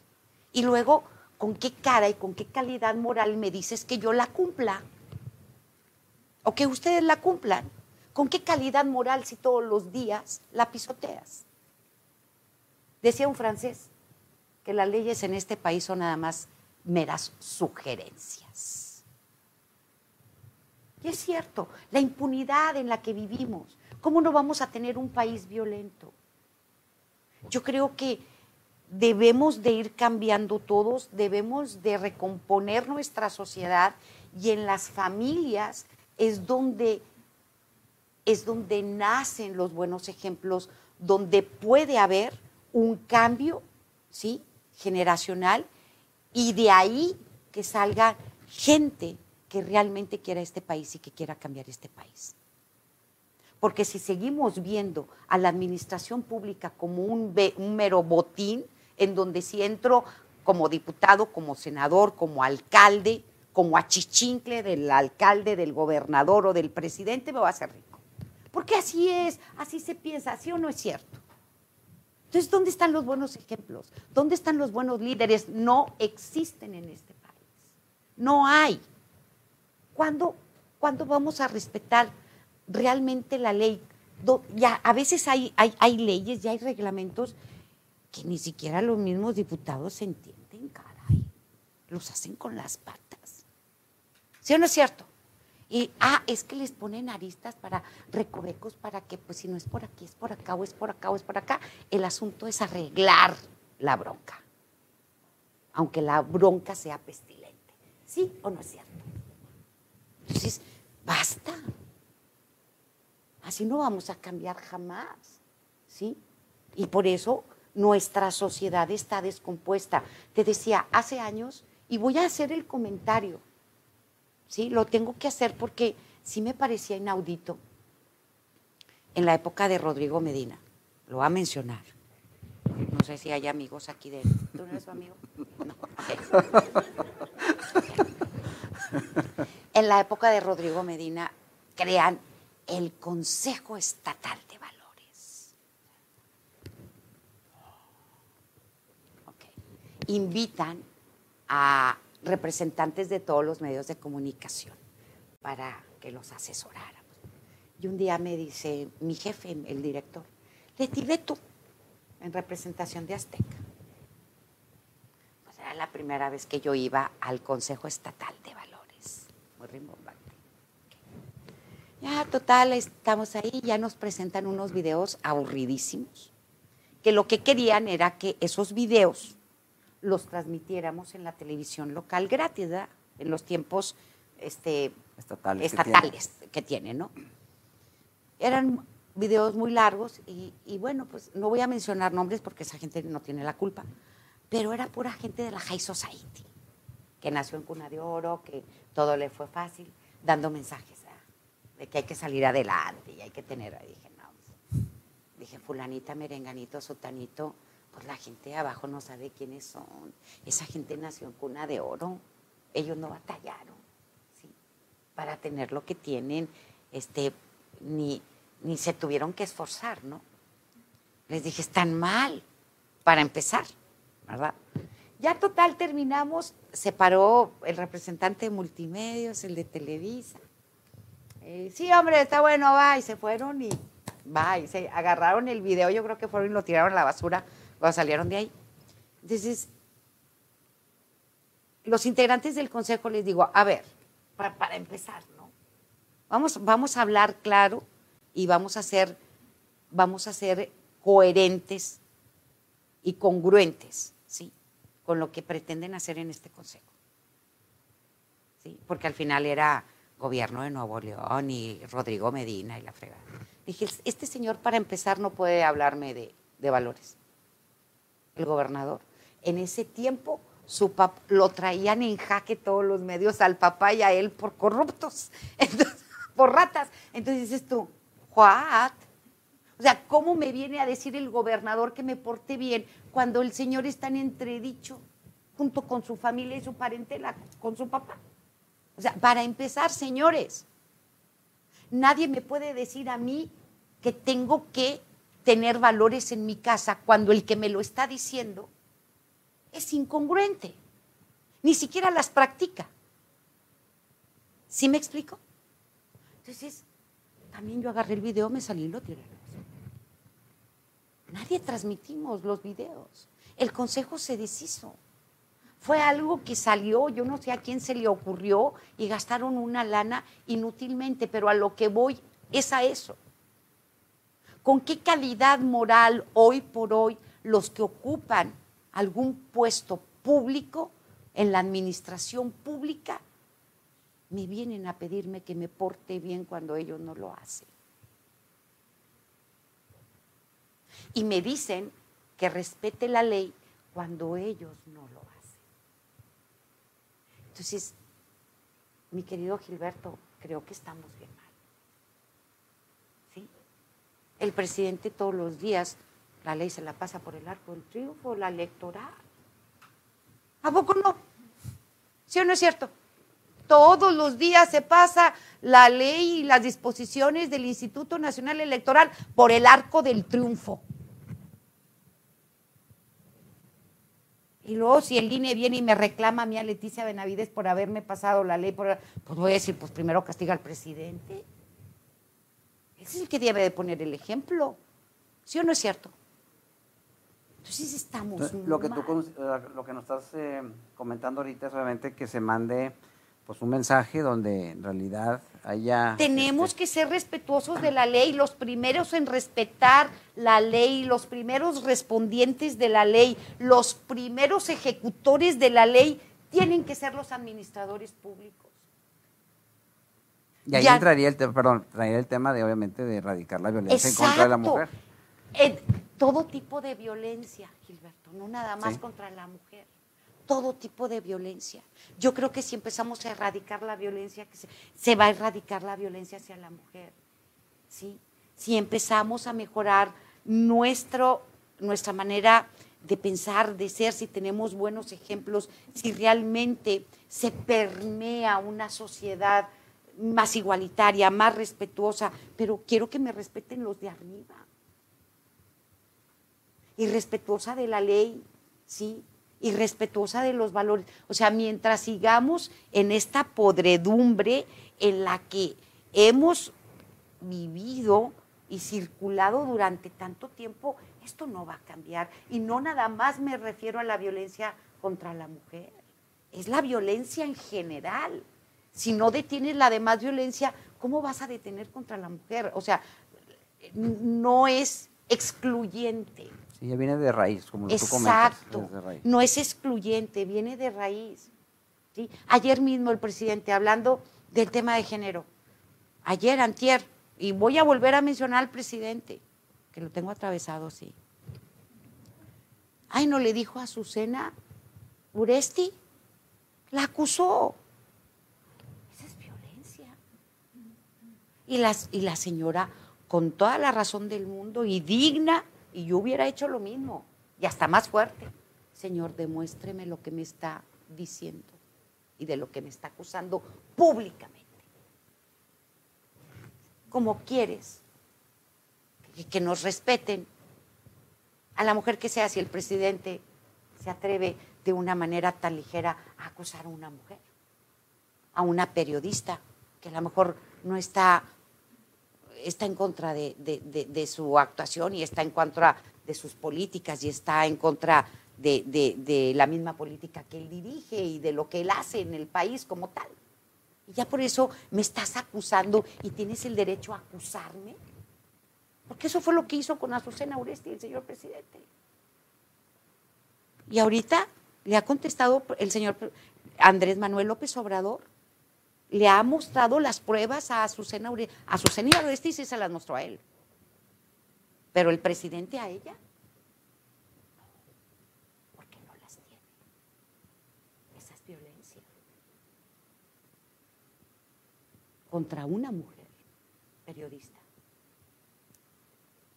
Speaker 2: Y luego, ¿con qué cara y con qué calidad moral me dices que yo la cumpla? O que ustedes la cumplan. ¿Con qué calidad moral si todos los días la pisoteas? Decía un francés que las leyes en este país son nada más meras sugerencias. Y es cierto, la impunidad en la que vivimos, ¿cómo no vamos a tener un país violento? Yo creo que debemos de ir cambiando todos, debemos de recomponer nuestra sociedad y en las familias es donde es donde nacen los buenos ejemplos, donde puede haber un cambio, ¿sí? Generacional y de ahí que salga gente que realmente quiera este país y que quiera cambiar este país. Porque si seguimos viendo a la administración pública como un, mero botín, en donde si entro como diputado, como senador, como alcalde, como achichincle del alcalde, del gobernador o del presidente, me va a hacer rico. Porque así es, así se piensa, así o no es cierto. Entonces, ¿dónde están los buenos ejemplos? ¿Dónde están los buenos líderes? No existen en este país. No hay. ¿Cuándo, vamos a respetar realmente la ley? Ya, a veces hay, leyes, ya hay reglamentos que ni siquiera los mismos diputados entienden, caray. Los hacen con las patas. ¿Sí o no es cierto? Y, ah, es que les ponen aristas para recovecos para que, pues si no es por aquí, es por acá, o es por acá, o es por acá. El asunto es arreglar la bronca, aunque la bronca sea pestilente. ¿Sí o no es cierto? Entonces, basta. Así no vamos a cambiar jamás, ¿sí? Y por eso nuestra sociedad está descompuesta. Te decía hace años, y voy a hacer el comentario, ¿sí? Lo tengo que hacer porque sí me parecía inaudito en la época de Rodrigo Medina, lo va a mencionar. No sé si hay amigos aquí de él. ¿Tú no eres su amigo? No. en la época de Rodrigo Medina crean el Consejo Estatal de Valores. Invitan a representantes de todos los medios de comunicación para que los asesoráramos. Y un día me dice mi jefe, el director, Leti, ve tú en representación de Azteca. Pues era la primera vez que yo iba al Consejo Estatal de Valores. Muy rimbombante. Ya, total, estamos ahí, ya nos presentan unos videos aburridísimos, que lo que querían era que esos videos los transmitiéramos en la televisión local gratis, ¿verdad? En los tiempos este,
Speaker 1: estatales,
Speaker 2: estatales que, tiene. ¿no? Eran videos muy largos y, bueno, pues no voy a mencionar nombres porque esa gente no tiene la culpa, pero era pura gente de la High Society, que nació en cuna de oro, que todo le fue fácil, dando mensajes de que hay que salir adelante y hay que tener, dije, no, dije, fulanita, merenganito, sotanito, pues la gente de abajo no sabe quiénes son, esa gente nació en cuna de oro, ellos no batallaron. Para tener lo que tienen, este, ni, ni se tuvieron que esforzar, ¿no? Les dije, están mal, para empezar, ¿verdad? Ya total terminamos, se paró el representante de multimedios, el de Televisa. Eh, sí, hombre, está bueno, va, y se fueron y va, y se agarraron el video, yo creo que fueron y lo tiraron a la basura salieron de ahí. Entonces, los integrantes del consejo les digo, a ver, para, para empezar, ¿no? Vamos, vamos a hablar claro y vamos a ser, vamos a ser coherentes y congruentes, ¿sí? Con lo que pretenden hacer en este consejo. ¿Sí? Porque al final era gobierno de Nuevo León y Rodrigo Medina y la fregada. Dije, este señor para empezar no puede hablarme de, de valores. El gobernador. En ese tiempo su lo traían en jaque todos los medios al papá y a él por corruptos, por ratas. Entonces dices tú, What? O sea, ¿cómo me viene a decir el gobernador que me porte bien cuando el señor está en entredicho junto con su familia y su parentela, con su papá? O sea, para empezar, señores, nadie me puede decir a mí que tengo que tener valores en mi casa cuando el que me lo está diciendo es incongruente. Ni siquiera las practica. ¿Sí me explico? Entonces, también yo agarré el video, me salí y lo tiré. Nadie transmitimos los videos. El consejo se deshizo. Fue algo que salió, yo no sé a quién se le ocurrió y gastaron una lana inútilmente, pero a lo que voy es a eso. ¿Con qué calidad moral hoy por hoy los que ocupan algún puesto público en la administración pública me vienen a pedirme que me porte bien cuando ellos no lo hacen. Y me dicen que respete la ley cuando ellos no lo hacen. Entonces, mi querido Gilberto, creo que estamos bien mal. El presidente todos los días, la ley se la pasa por el arco del triunfo, la electoral. ¿A poco no? ¿Sí o no es cierto? Todos los días se pasa la ley y las disposiciones del Instituto Nacional Electoral por el arco del triunfo. Y luego si el INE viene y me reclama a mí a Leticia Benavides por haberme pasado la ley, pues voy a decir, pues primero castiga al presidente. Ese es el que debe de poner el ejemplo. ¿Sí o no es cierto? Entonces estamos...
Speaker 1: lo, que tú, lo que nos estás eh, comentando ahorita es obviamente que se mande pues un mensaje donde en realidad haya...
Speaker 2: Tenemos este, que ser respetuosos de la ley, los primeros en respetar la ley, los primeros respondientes de la ley, los primeros ejecutores de la ley tienen que ser los administradores públicos.
Speaker 1: Y ahí entraría el, perdón, traería el tema de, obviamente, de erradicar la violencia en contra de la mujer.
Speaker 2: todo tipo de violencia, Gilberto, no nada más contra la mujer. Todo tipo de violencia. Yo creo que si empezamos a erradicar la violencia, se, se va a erradicar la violencia hacia la mujer. ¿sí? Si empezamos a mejorar nuestro, nuestra manera de pensar, de ser, si tenemos buenos ejemplos, si realmente se permea una sociedad más igualitaria, más respetuosa, pero quiero que me respeten los de arriba. Y respetuosa de la ley, ¿sí? Y respetuosa de los valores. O sea, mientras sigamos en esta podredumbre en la que hemos vivido y circulado durante tanto tiempo, esto no va a cambiar. Y no nada más me refiero a la violencia contra la mujer, es la violencia en general. Si no detienes la demás violencia, ¿cómo vas a detener contra la mujer? O sea, no es excluyente.
Speaker 1: Sí, ya viene de raíz, como
Speaker 2: tú comentas. Exacto. No es excluyente, viene de raíz. ¿sí? Ayer mismo el presidente, hablando del tema de género, ayer, antier, y voy a volver a mencionar al presidente, que lo tengo atravesado, sí. Ay, no le dijo a Azucena Uresti, la acusó. Esa es violencia. Y, las, y la señora, con toda la razón del mundo y digna, y yo hubiera hecho lo mismo, y hasta más fuerte. Señor, demuéstreme lo que me está diciendo y de lo que me está acusando públicamente como quieres, y que nos respeten. A la mujer que sea, si el presidente se atreve de una manera tan ligera a acusar a una mujer, a una periodista, que a lo mejor no está, está en contra de, de su actuación y está en contra de sus políticas y está en contra de, la misma política que él dirige y de lo que él hace en el país como tal. Y ya por eso me estás acusando y tienes el derecho a acusarme. Porque eso fue lo que hizo con Azucena Uresti el señor presidente. Y ahorita le ha contestado el señor Andrés Manuel López Obrador. Le ha mostrado las pruebas a Azucena Uresti. Azucena Uresti sí se las mostró a él. Pero el presidente a ella. contra una mujer periodista,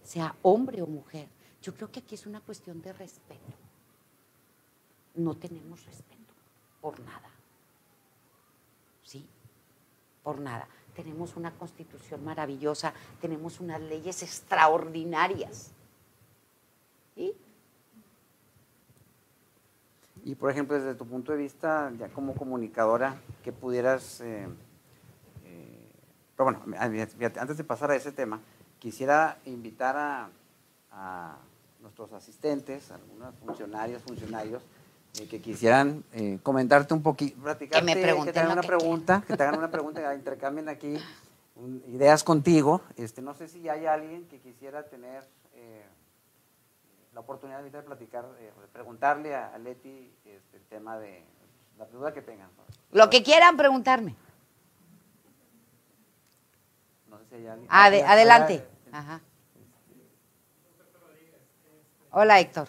Speaker 2: sea hombre o mujer. Yo creo que aquí es una cuestión de respeto. No tenemos respeto por nada. Por nada. Tenemos una constitución maravillosa, tenemos unas leyes extraordinarias. ¿Sí?
Speaker 1: Y por ejemplo, desde tu punto de vista, ya como comunicadora, que pudieras eh, pero bueno, antes de pasar a ese tema, quisiera invitar a, nuestros asistentes, algunos funcionarios, funcionarios, eh, que quisieran eh, comentarte un poquito, platicarte,
Speaker 2: que, me
Speaker 1: que te hagan una pregunta, que te hagan una pregunta, que intercambien aquí ideas contigo. Este, no sé si hay alguien que quisiera tener eh, la oportunidad de platicar, de preguntarle a, Leti este, el tema de la duda que tengan.
Speaker 2: Lo que quieran preguntarme adelante. Hola, Héctor.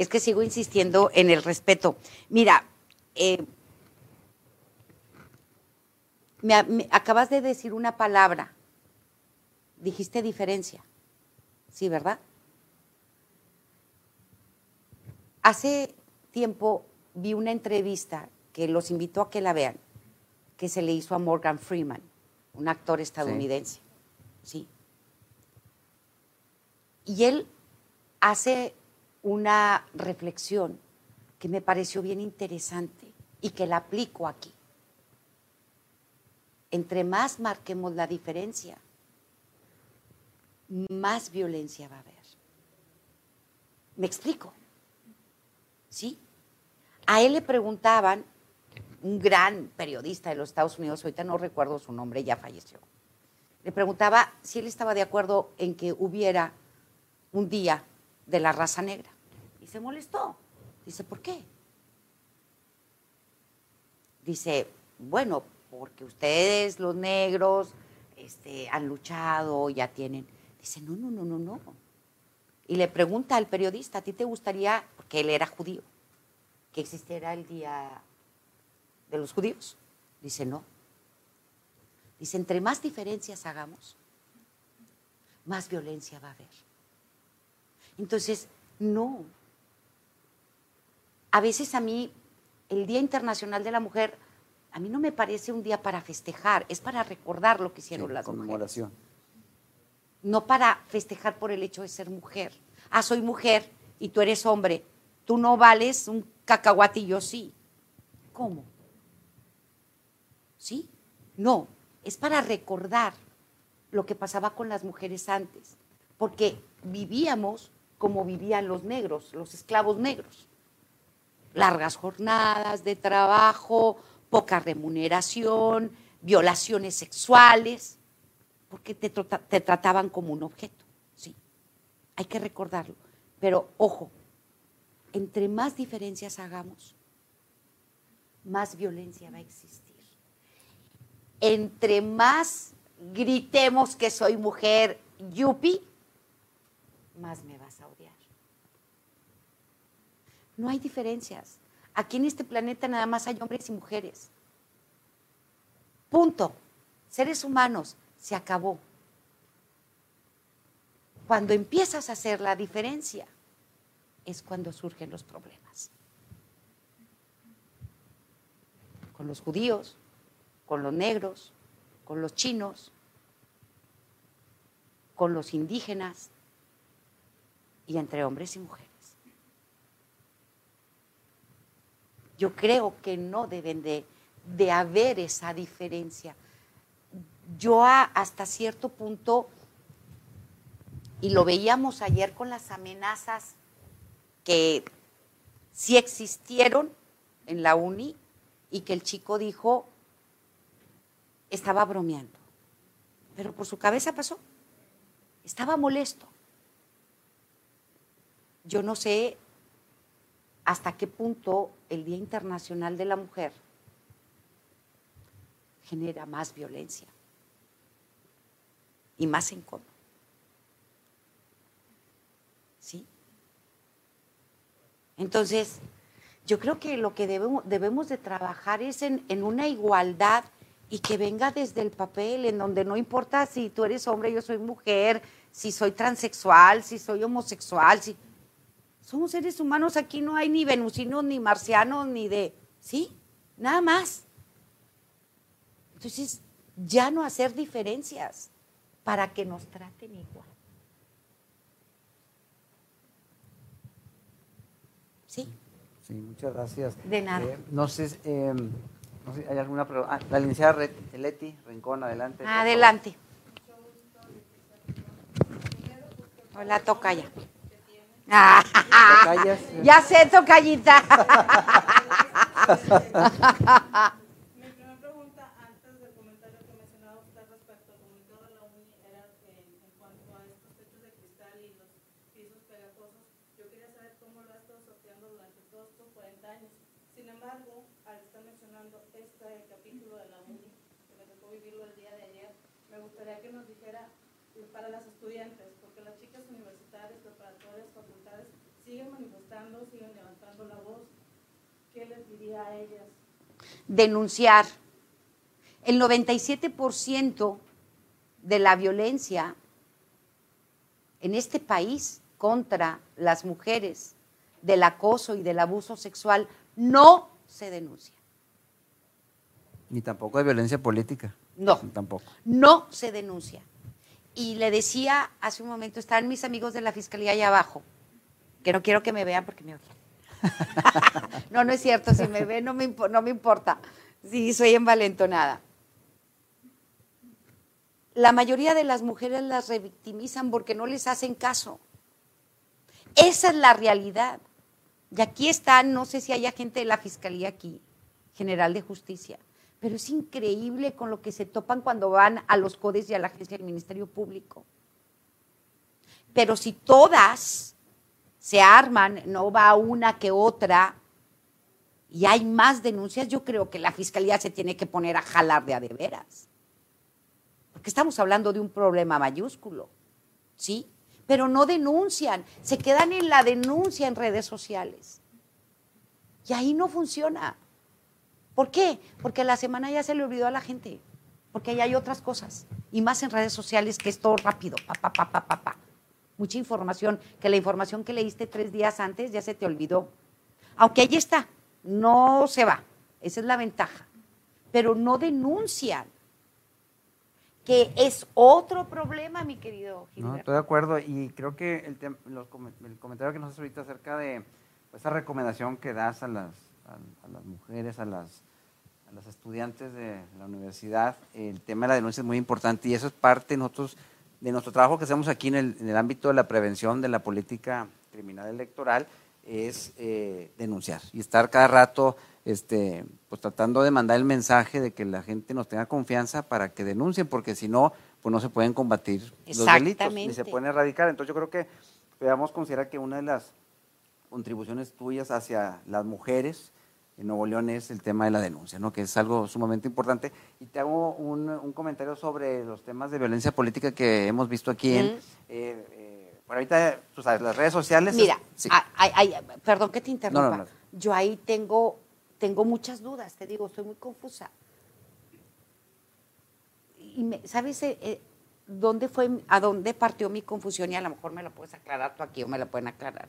Speaker 2: es que sigo insistiendo en el respeto. Mira, eh, me, acabas de decir una palabra, dijiste diferencia, ¿sí, verdad? Hace tiempo vi una entrevista que los invito a que la vean, que se le hizo a Morgan Freeman, un actor estadounidense, ¿sí? Y él hace una reflexión que me pareció bien interesante y que la aplico aquí. Entre más marquemos la diferencia, más violencia va a haber. ¿Me explico? ¿Sí? A él le preguntaban, un gran periodista de los Estados Unidos, ahorita no recuerdo su nombre, ya falleció, le preguntaba si él estaba de acuerdo en que hubiera un día de la raza negra. Y se molestó. Dice, ¿por qué? Dice, bueno, porque ustedes, los negros, este, han luchado, ya tienen. Dice, no, no, no, no, no. Y le pregunta al periodista, ¿a ti te gustaría, porque él era judío, que existiera el día de los judíos? Dice, no. Dice, entre más diferencias hagamos, más violencia va a haber. Entonces, no. A veces a mí, el Día Internacional de la Mujer, a mí no me parece un día para festejar, es para recordar lo que hicieron las
Speaker 1: conmemoración.
Speaker 2: mujeres. No para festejar por el hecho de ser mujer. Ah, soy mujer y tú eres hombre. Tú no vales un cacahuate y yo sí. ¿Cómo? ¿Sí? No, es para recordar lo que pasaba con las mujeres antes, porque vivíamos como vivían los negros, los esclavos negros. Largas jornadas de trabajo, poca remuneración, violaciones sexuales, porque te, te trataban como un objeto. Sí, hay que recordarlo. Pero ojo, entre más diferencias hagamos, más violencia va a existir entre más gritemos que soy mujer, yupi, más me vas a odiar. No hay diferencias. Aquí en este planeta nada más hay hombres y mujeres. Punto. Seres humanos, se acabó. Cuando empiezas a hacer la diferencia, es cuando surgen los problemas. Con los judíos, con los negros, con los chinos, con los indígenas y entre hombres y mujeres. Yo creo que no deben de, haber esa diferencia. Yo hasta cierto punto, y lo veíamos ayer con las amenazas que sí existieron en la uni y que el chico dijo, estaba bromeando. Pero por su cabeza pasó. Estaba molesto. Yo no sé hasta qué punto el Día Internacional de la Mujer genera más violencia y más encono. ¿Sí? Entonces, yo creo que lo que debemos, debemos de trabajar es en, en una igualdad y que venga desde el papel, en donde no importa si tú eres hombre, yo soy mujer, si soy transexual, si soy homosexual, si somos seres humanos, aquí no hay ni venusinos, ni marcianos, ni de, ¿sí? Nada más. Entonces, ya no hacer diferencias para que nos traten igual. ¿Sí?
Speaker 1: Sí, muchas gracias.
Speaker 2: De nada.
Speaker 1: Eh, no sé, eh, ¿Hay alguna pregunta? Ah, la licenciada Leti Rincón, adelante.
Speaker 2: Adelante. Hola, tocaya. Ya sé, ellas? Denunciar. El 97% de la violencia en este país contra las mujeres, del acoso y del abuso sexual, no se denuncia.
Speaker 1: Ni tampoco de violencia política.
Speaker 2: No.
Speaker 1: Tampoco.
Speaker 2: No se denuncia. Y le decía hace un momento, están mis amigos de la fiscalía allá abajo, que no quiero que me vean porque me odian. no, no es cierto, si me ven no me, no me importa. Sí, soy envalentonada. La mayoría de las mujeres las revictimizan porque no les hacen caso. Esa es la realidad. Y aquí están, no sé si haya gente de la Fiscalía aquí, General de Justicia, pero es increíble con lo que se topan cuando van a los CODES y a la agencia del Ministerio Público. Pero si todas se arman, no va una que otra, y hay más denuncias, yo creo que la Fiscalía se tiene que poner a jalar de a de veras. Porque estamos hablando de un problema mayúsculo, ¿sí? pero no denuncian, se quedan en la denuncia en redes sociales. Y ahí no funciona. ¿Por qué? Porque la semana ya se le olvidó a la gente, porque ahí hay otras cosas, y más en redes sociales que es todo rápido, pa, pa, pa, pa, pa, pa. Mucha información, que la información que leíste tres días antes ya se te olvidó. Aunque ahí está, no se va, esa es la ventaja, pero no denuncian que es otro problema, mi querido Gilberto.
Speaker 1: No, estoy de acuerdo y creo que el, el comentario que nos hace ahorita acerca de pues, esa recomendación que das a las, a, las mujeres, a las, a las estudiantes de la universidad, el tema de la denuncia es muy importante y eso es parte de nosotros de nuestro trabajo que hacemos aquí en el, en el ámbito de la prevención de la política criminal electoral es eh, denunciar y estar cada rato este, pues tratando de mandar el mensaje de que la gente nos tenga confianza para que denuncien, porque si no, pues no se pueden combatir los delitos ni se pueden erradicar. Entonces yo creo que podemos considerar que una de las contribuciones tuyas hacia las mujeres en Nuevo León es el tema de la denuncia, ¿no? que es algo sumamente importante. Y te hago un, comentario sobre los temas de violencia política que hemos visto aquí en... Eh, eh, ahorita, tú sabes, las redes sociales...
Speaker 2: Mira, perdón que te interrumpa. Yo ahí tengo tengo muchas dudas, te digo, estoy muy confusa. Y ¿Sabes eh, dónde fue, a dónde partió mi confusión? Y a lo mejor me la puedes aclarar tú aquí o me la pueden aclarar.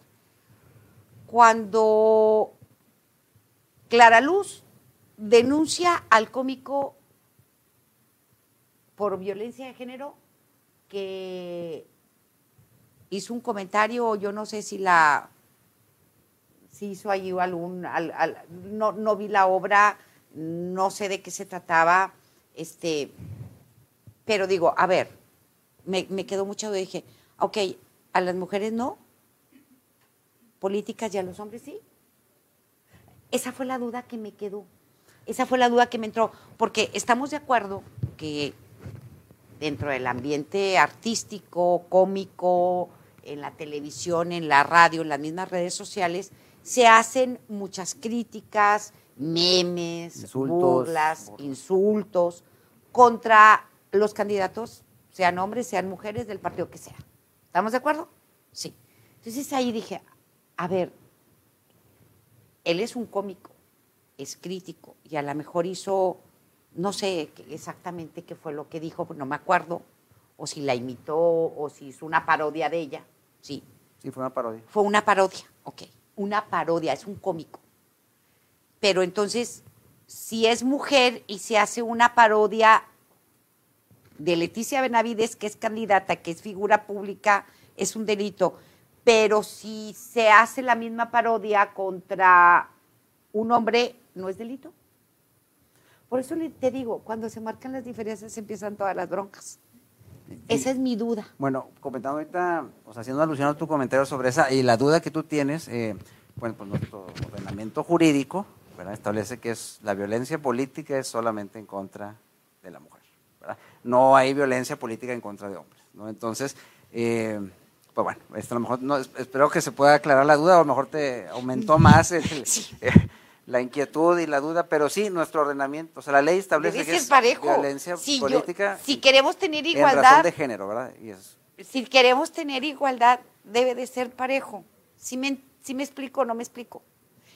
Speaker 2: Cuando Clara Luz denuncia al cómico por violencia de género que hizo un comentario, yo no sé si la si hizo allí algún, no, no vi la obra, no sé de qué se trataba, este, pero digo, a ver, me, me quedó mucha duda, dije, ok, a las mujeres no, políticas y a los hombres sí. Esa fue la duda que me quedó, esa fue la duda que me entró, porque estamos de acuerdo que dentro del ambiente artístico, cómico, en la televisión, en la radio, en las mismas redes sociales, se hacen muchas críticas, memes, burlas, insultos contra los candidatos, sean hombres, sean mujeres, del partido que sea. ¿Estamos de acuerdo? Sí. Entonces ahí dije, a ver, él es un cómico, es crítico y a lo mejor hizo, no sé exactamente qué fue lo que dijo, no me acuerdo, o si la imitó, o si hizo una parodia de ella. Sí.
Speaker 1: Sí, fue una parodia.
Speaker 2: Fue una parodia, ok una parodia, es un cómico. Pero entonces, si es mujer y se hace una parodia de Leticia Benavides, que es candidata, que es figura pública, es un delito. Pero si se hace la misma parodia contra un hombre, ¿no es delito? Por eso te digo, cuando se marcan las diferencias empiezan todas las broncas. Esa es mi duda.
Speaker 1: Bueno, comentando ahorita, o sea, haciendo alusión a tu comentario sobre esa y la duda que tú tienes, eh, bueno, pues nuestro ordenamiento jurídico establece que es la violencia política es solamente en contra de la mujer. No hay violencia política en contra de hombres. ¿no? Entonces, eh, pues bueno, esto a lo mejor no, espero que se pueda aclarar la duda, o a lo mejor te aumentó más el, la inquietud y la duda, pero sí, nuestro ordenamiento, o sea, la ley establece que es violencia política.
Speaker 2: si queremos tener igualdad.
Speaker 1: En razón de género, ¿verdad?
Speaker 2: Si queremos tener igualdad, debe de ser parejo. Si me, si me explico o no me explico.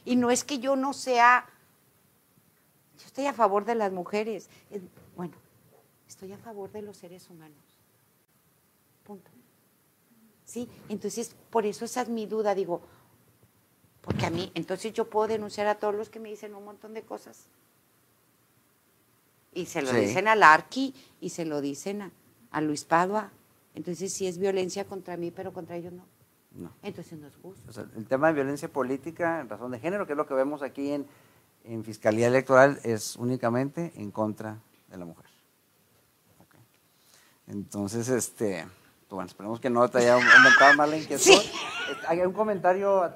Speaker 2: Y no es que yo no sea. Yo estoy a favor de las mujeres. Bueno, estoy a favor de los seres humanos. Punto. ¿Sí? Entonces, por eso esa es mi duda. Digo, porque a mí, entonces yo puedo denunciar a todos los que me dicen un montón de cosas. Y se lo dicen al Arqui y se lo dicen a, Luis Padua. Entonces sí es violencia contra mí, pero contra ellos no. Entonces no es justo.
Speaker 1: el tema de violencia política en razón de género, que es lo que vemos aquí en, en Fiscalía Electoral, es únicamente en contra de la mujer. Entonces, este, bueno, esperemos que no te haya aumentado más la inquietud. Sí. ¿Hay un comentario?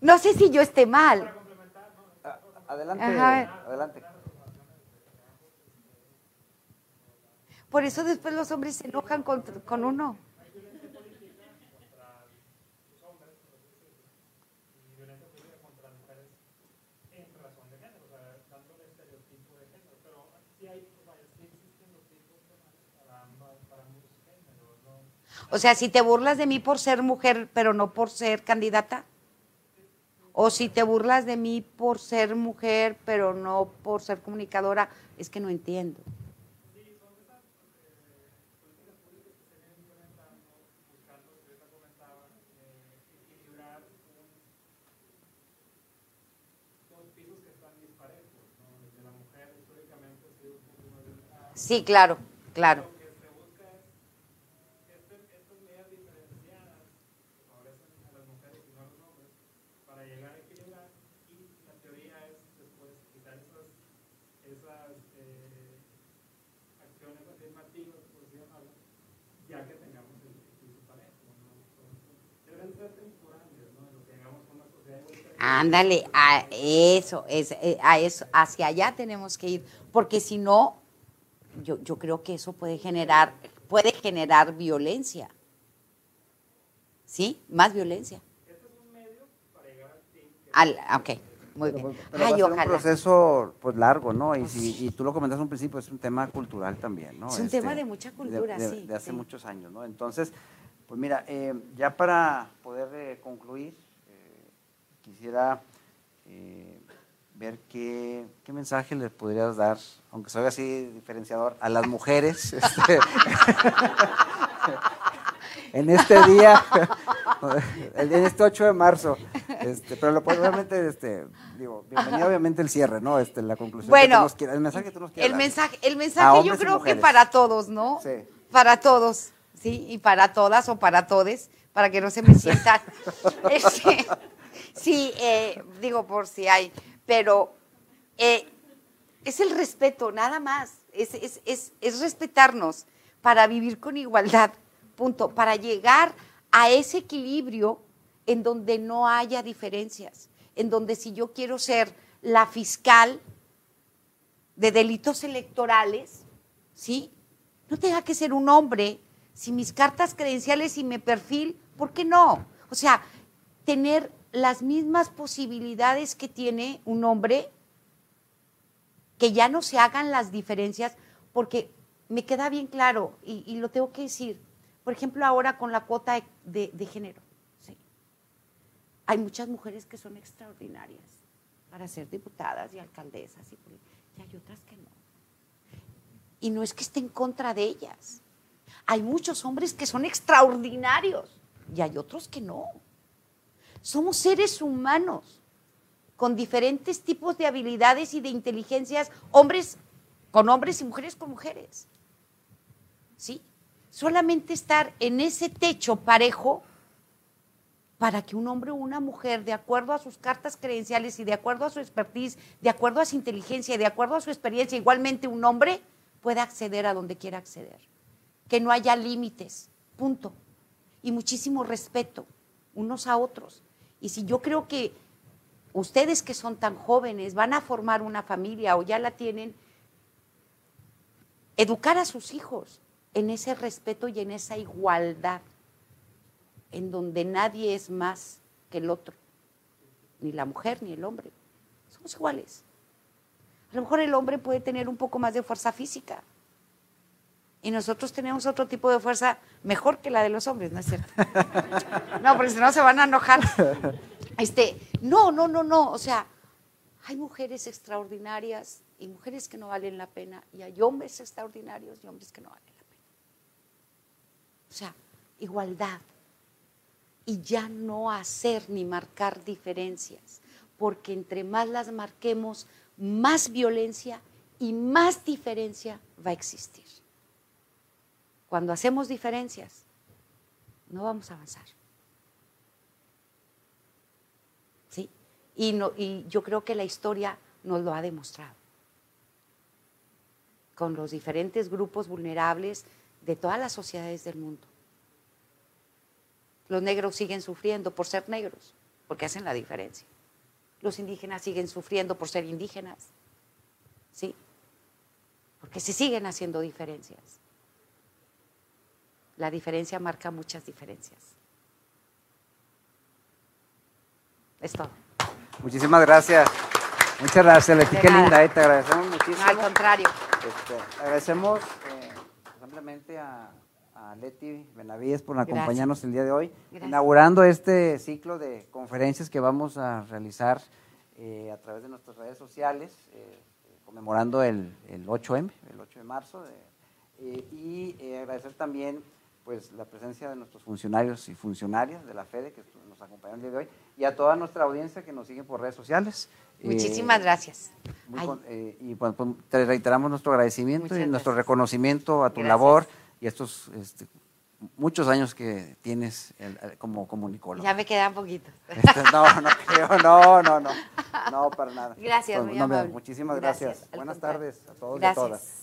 Speaker 2: No sé si yo esté mal.
Speaker 1: Adelante, adelante.
Speaker 2: Por eso después los hombres se enojan con, con uno. O sea, si te burlas de mí por ser mujer, pero no por ser candidata. O si te burlas de mí por ser mujer, pero no por ser comunicadora, es que no entiendo. Sí, claro, claro. Ándale, a eso, es, eh, a eso, hacia allá tenemos que ir, porque si no, yo, yo creo que eso puede generar, puede generar violencia. ¿Sí? Más violencia. Este es un medio para llegar al fin. ok, muy bien.
Speaker 1: Pero Ay, un proceso pues largo, ¿no? Y, si, y tú lo comentaste un principio, es un tema cultural también, ¿no?
Speaker 2: Es un tema este, de mucha cultura,
Speaker 1: sí. De hace muchos años, ¿no? Entonces, pues mira, eh, ya para poder eh, concluir, quisiera eh, ver qué, mensaje les podrías dar, aunque soy así diferenciador, a las mujeres este, en este día, en este 8 de marzo. Este, pero lo obviamente, este, digo, bienvenido obviamente el cierre, ¿no? Este, la conclusión.
Speaker 2: Bueno, el mensaje que tú nos quieres El mensaje, el mensaje yo creo que para todos, ¿no? Sí. Para todos, ¿sí? Y para todas o para todes, para que no se me sientan. Este, Sí, eh, digo por si hay, pero eh, es el respeto, nada más. Es, es, es, respetarnos para vivir con igualdad, punto. Para llegar a ese equilibrio en donde no haya diferencias, en donde si yo quiero ser la fiscal de delitos electorales, ¿sí? No tenga que ser un hombre, si mis cartas credenciales y mi perfil, ¿por qué no? O sea, tener las mismas posibilidades que tiene un hombre, que ya no se hagan las diferencias, porque me queda bien claro, y, lo tengo que decir, por ejemplo, ahora con la cuota de, género, hay muchas mujeres que son extraordinarias para ser diputadas y alcaldesas, y, y hay otras que no. Y no es que esté en contra de ellas. Hay muchos hombres que son extraordinarios y hay otros que no. Somos seres humanos con diferentes tipos de habilidades y de inteligencias, hombres con hombres y mujeres con mujeres. ¿Sí? Solamente estar en ese techo parejo para que un hombre o una mujer, de acuerdo a sus cartas credenciales y de acuerdo a su expertise, de acuerdo a su inteligencia, de acuerdo a su experiencia, igualmente un hombre pueda acceder a donde quiera acceder. Que no haya límites, punto. Y muchísimo respeto unos a otros. Y si yo creo que ustedes que son tan jóvenes van a formar una familia o ya la tienen, educar a sus hijos en ese respeto y en esa igualdad, en donde nadie es más que el otro, ni la mujer ni el hombre. Somos iguales. A lo mejor el hombre puede tener un poco más de fuerza física, y nosotros tenemos otro tipo de fuerza mejor que la de los hombres, ¿no es cierto? No, porque si no se van a enojar. Este, no, no, no, no, o sea, hay mujeres extraordinarias y mujeres que no valen la pena y hay hombres extraordinarios y hombres que no valen la pena. O sea, igualdad y ya no hacer ni marcar diferencias, porque entre más las marquemos, más violencia y más diferencia va a existir. Cuando hacemos diferencias, no vamos a avanzar. ¿Sí? Y, no, y yo creo que la historia nos lo ha demostrado. Con los diferentes grupos vulnerables de todas las sociedades del mundo. Los negros siguen sufriendo por ser negros, porque hacen la diferencia. Los indígenas siguen sufriendo por ser indígenas, ¿sí? Porque se siguen haciendo diferencias. La diferencia marca muchas diferencias. Es todo.
Speaker 1: Muchísimas gracias. Muchas gracias, Leti. Qué linda, eh, te agradecemos muchísimo.
Speaker 2: al contrario.
Speaker 1: Este, agradecemos eh, simplemente a, a, Leti Benavides por acompañarnos el día de hoy, inaugurando este ciclo de conferencias que vamos a realizar eh, a través de nuestras redes sociales, eh, conmemorando el, el, 8M, el 8 de marzo. y agradecer también pues la presencia de nuestros funcionarios y funcionarias de la FEDE que nos acompañan el día de hoy y a toda nuestra audiencia que nos sigue por redes sociales.
Speaker 2: Muchísimas
Speaker 1: eh,
Speaker 2: gracias.
Speaker 1: Eh, y pues, te reiteramos nuestro agradecimiento y nuestro reconocimiento a tu labor y estos este, muchos años que tienes como comunicólogo.
Speaker 2: Ya me queda un poquito.
Speaker 1: Este, no, no creo, no, no, no, no, para nada.
Speaker 2: Gracias,
Speaker 1: pues, Muchísimas gracias. Buenas tardes a todos y a todas.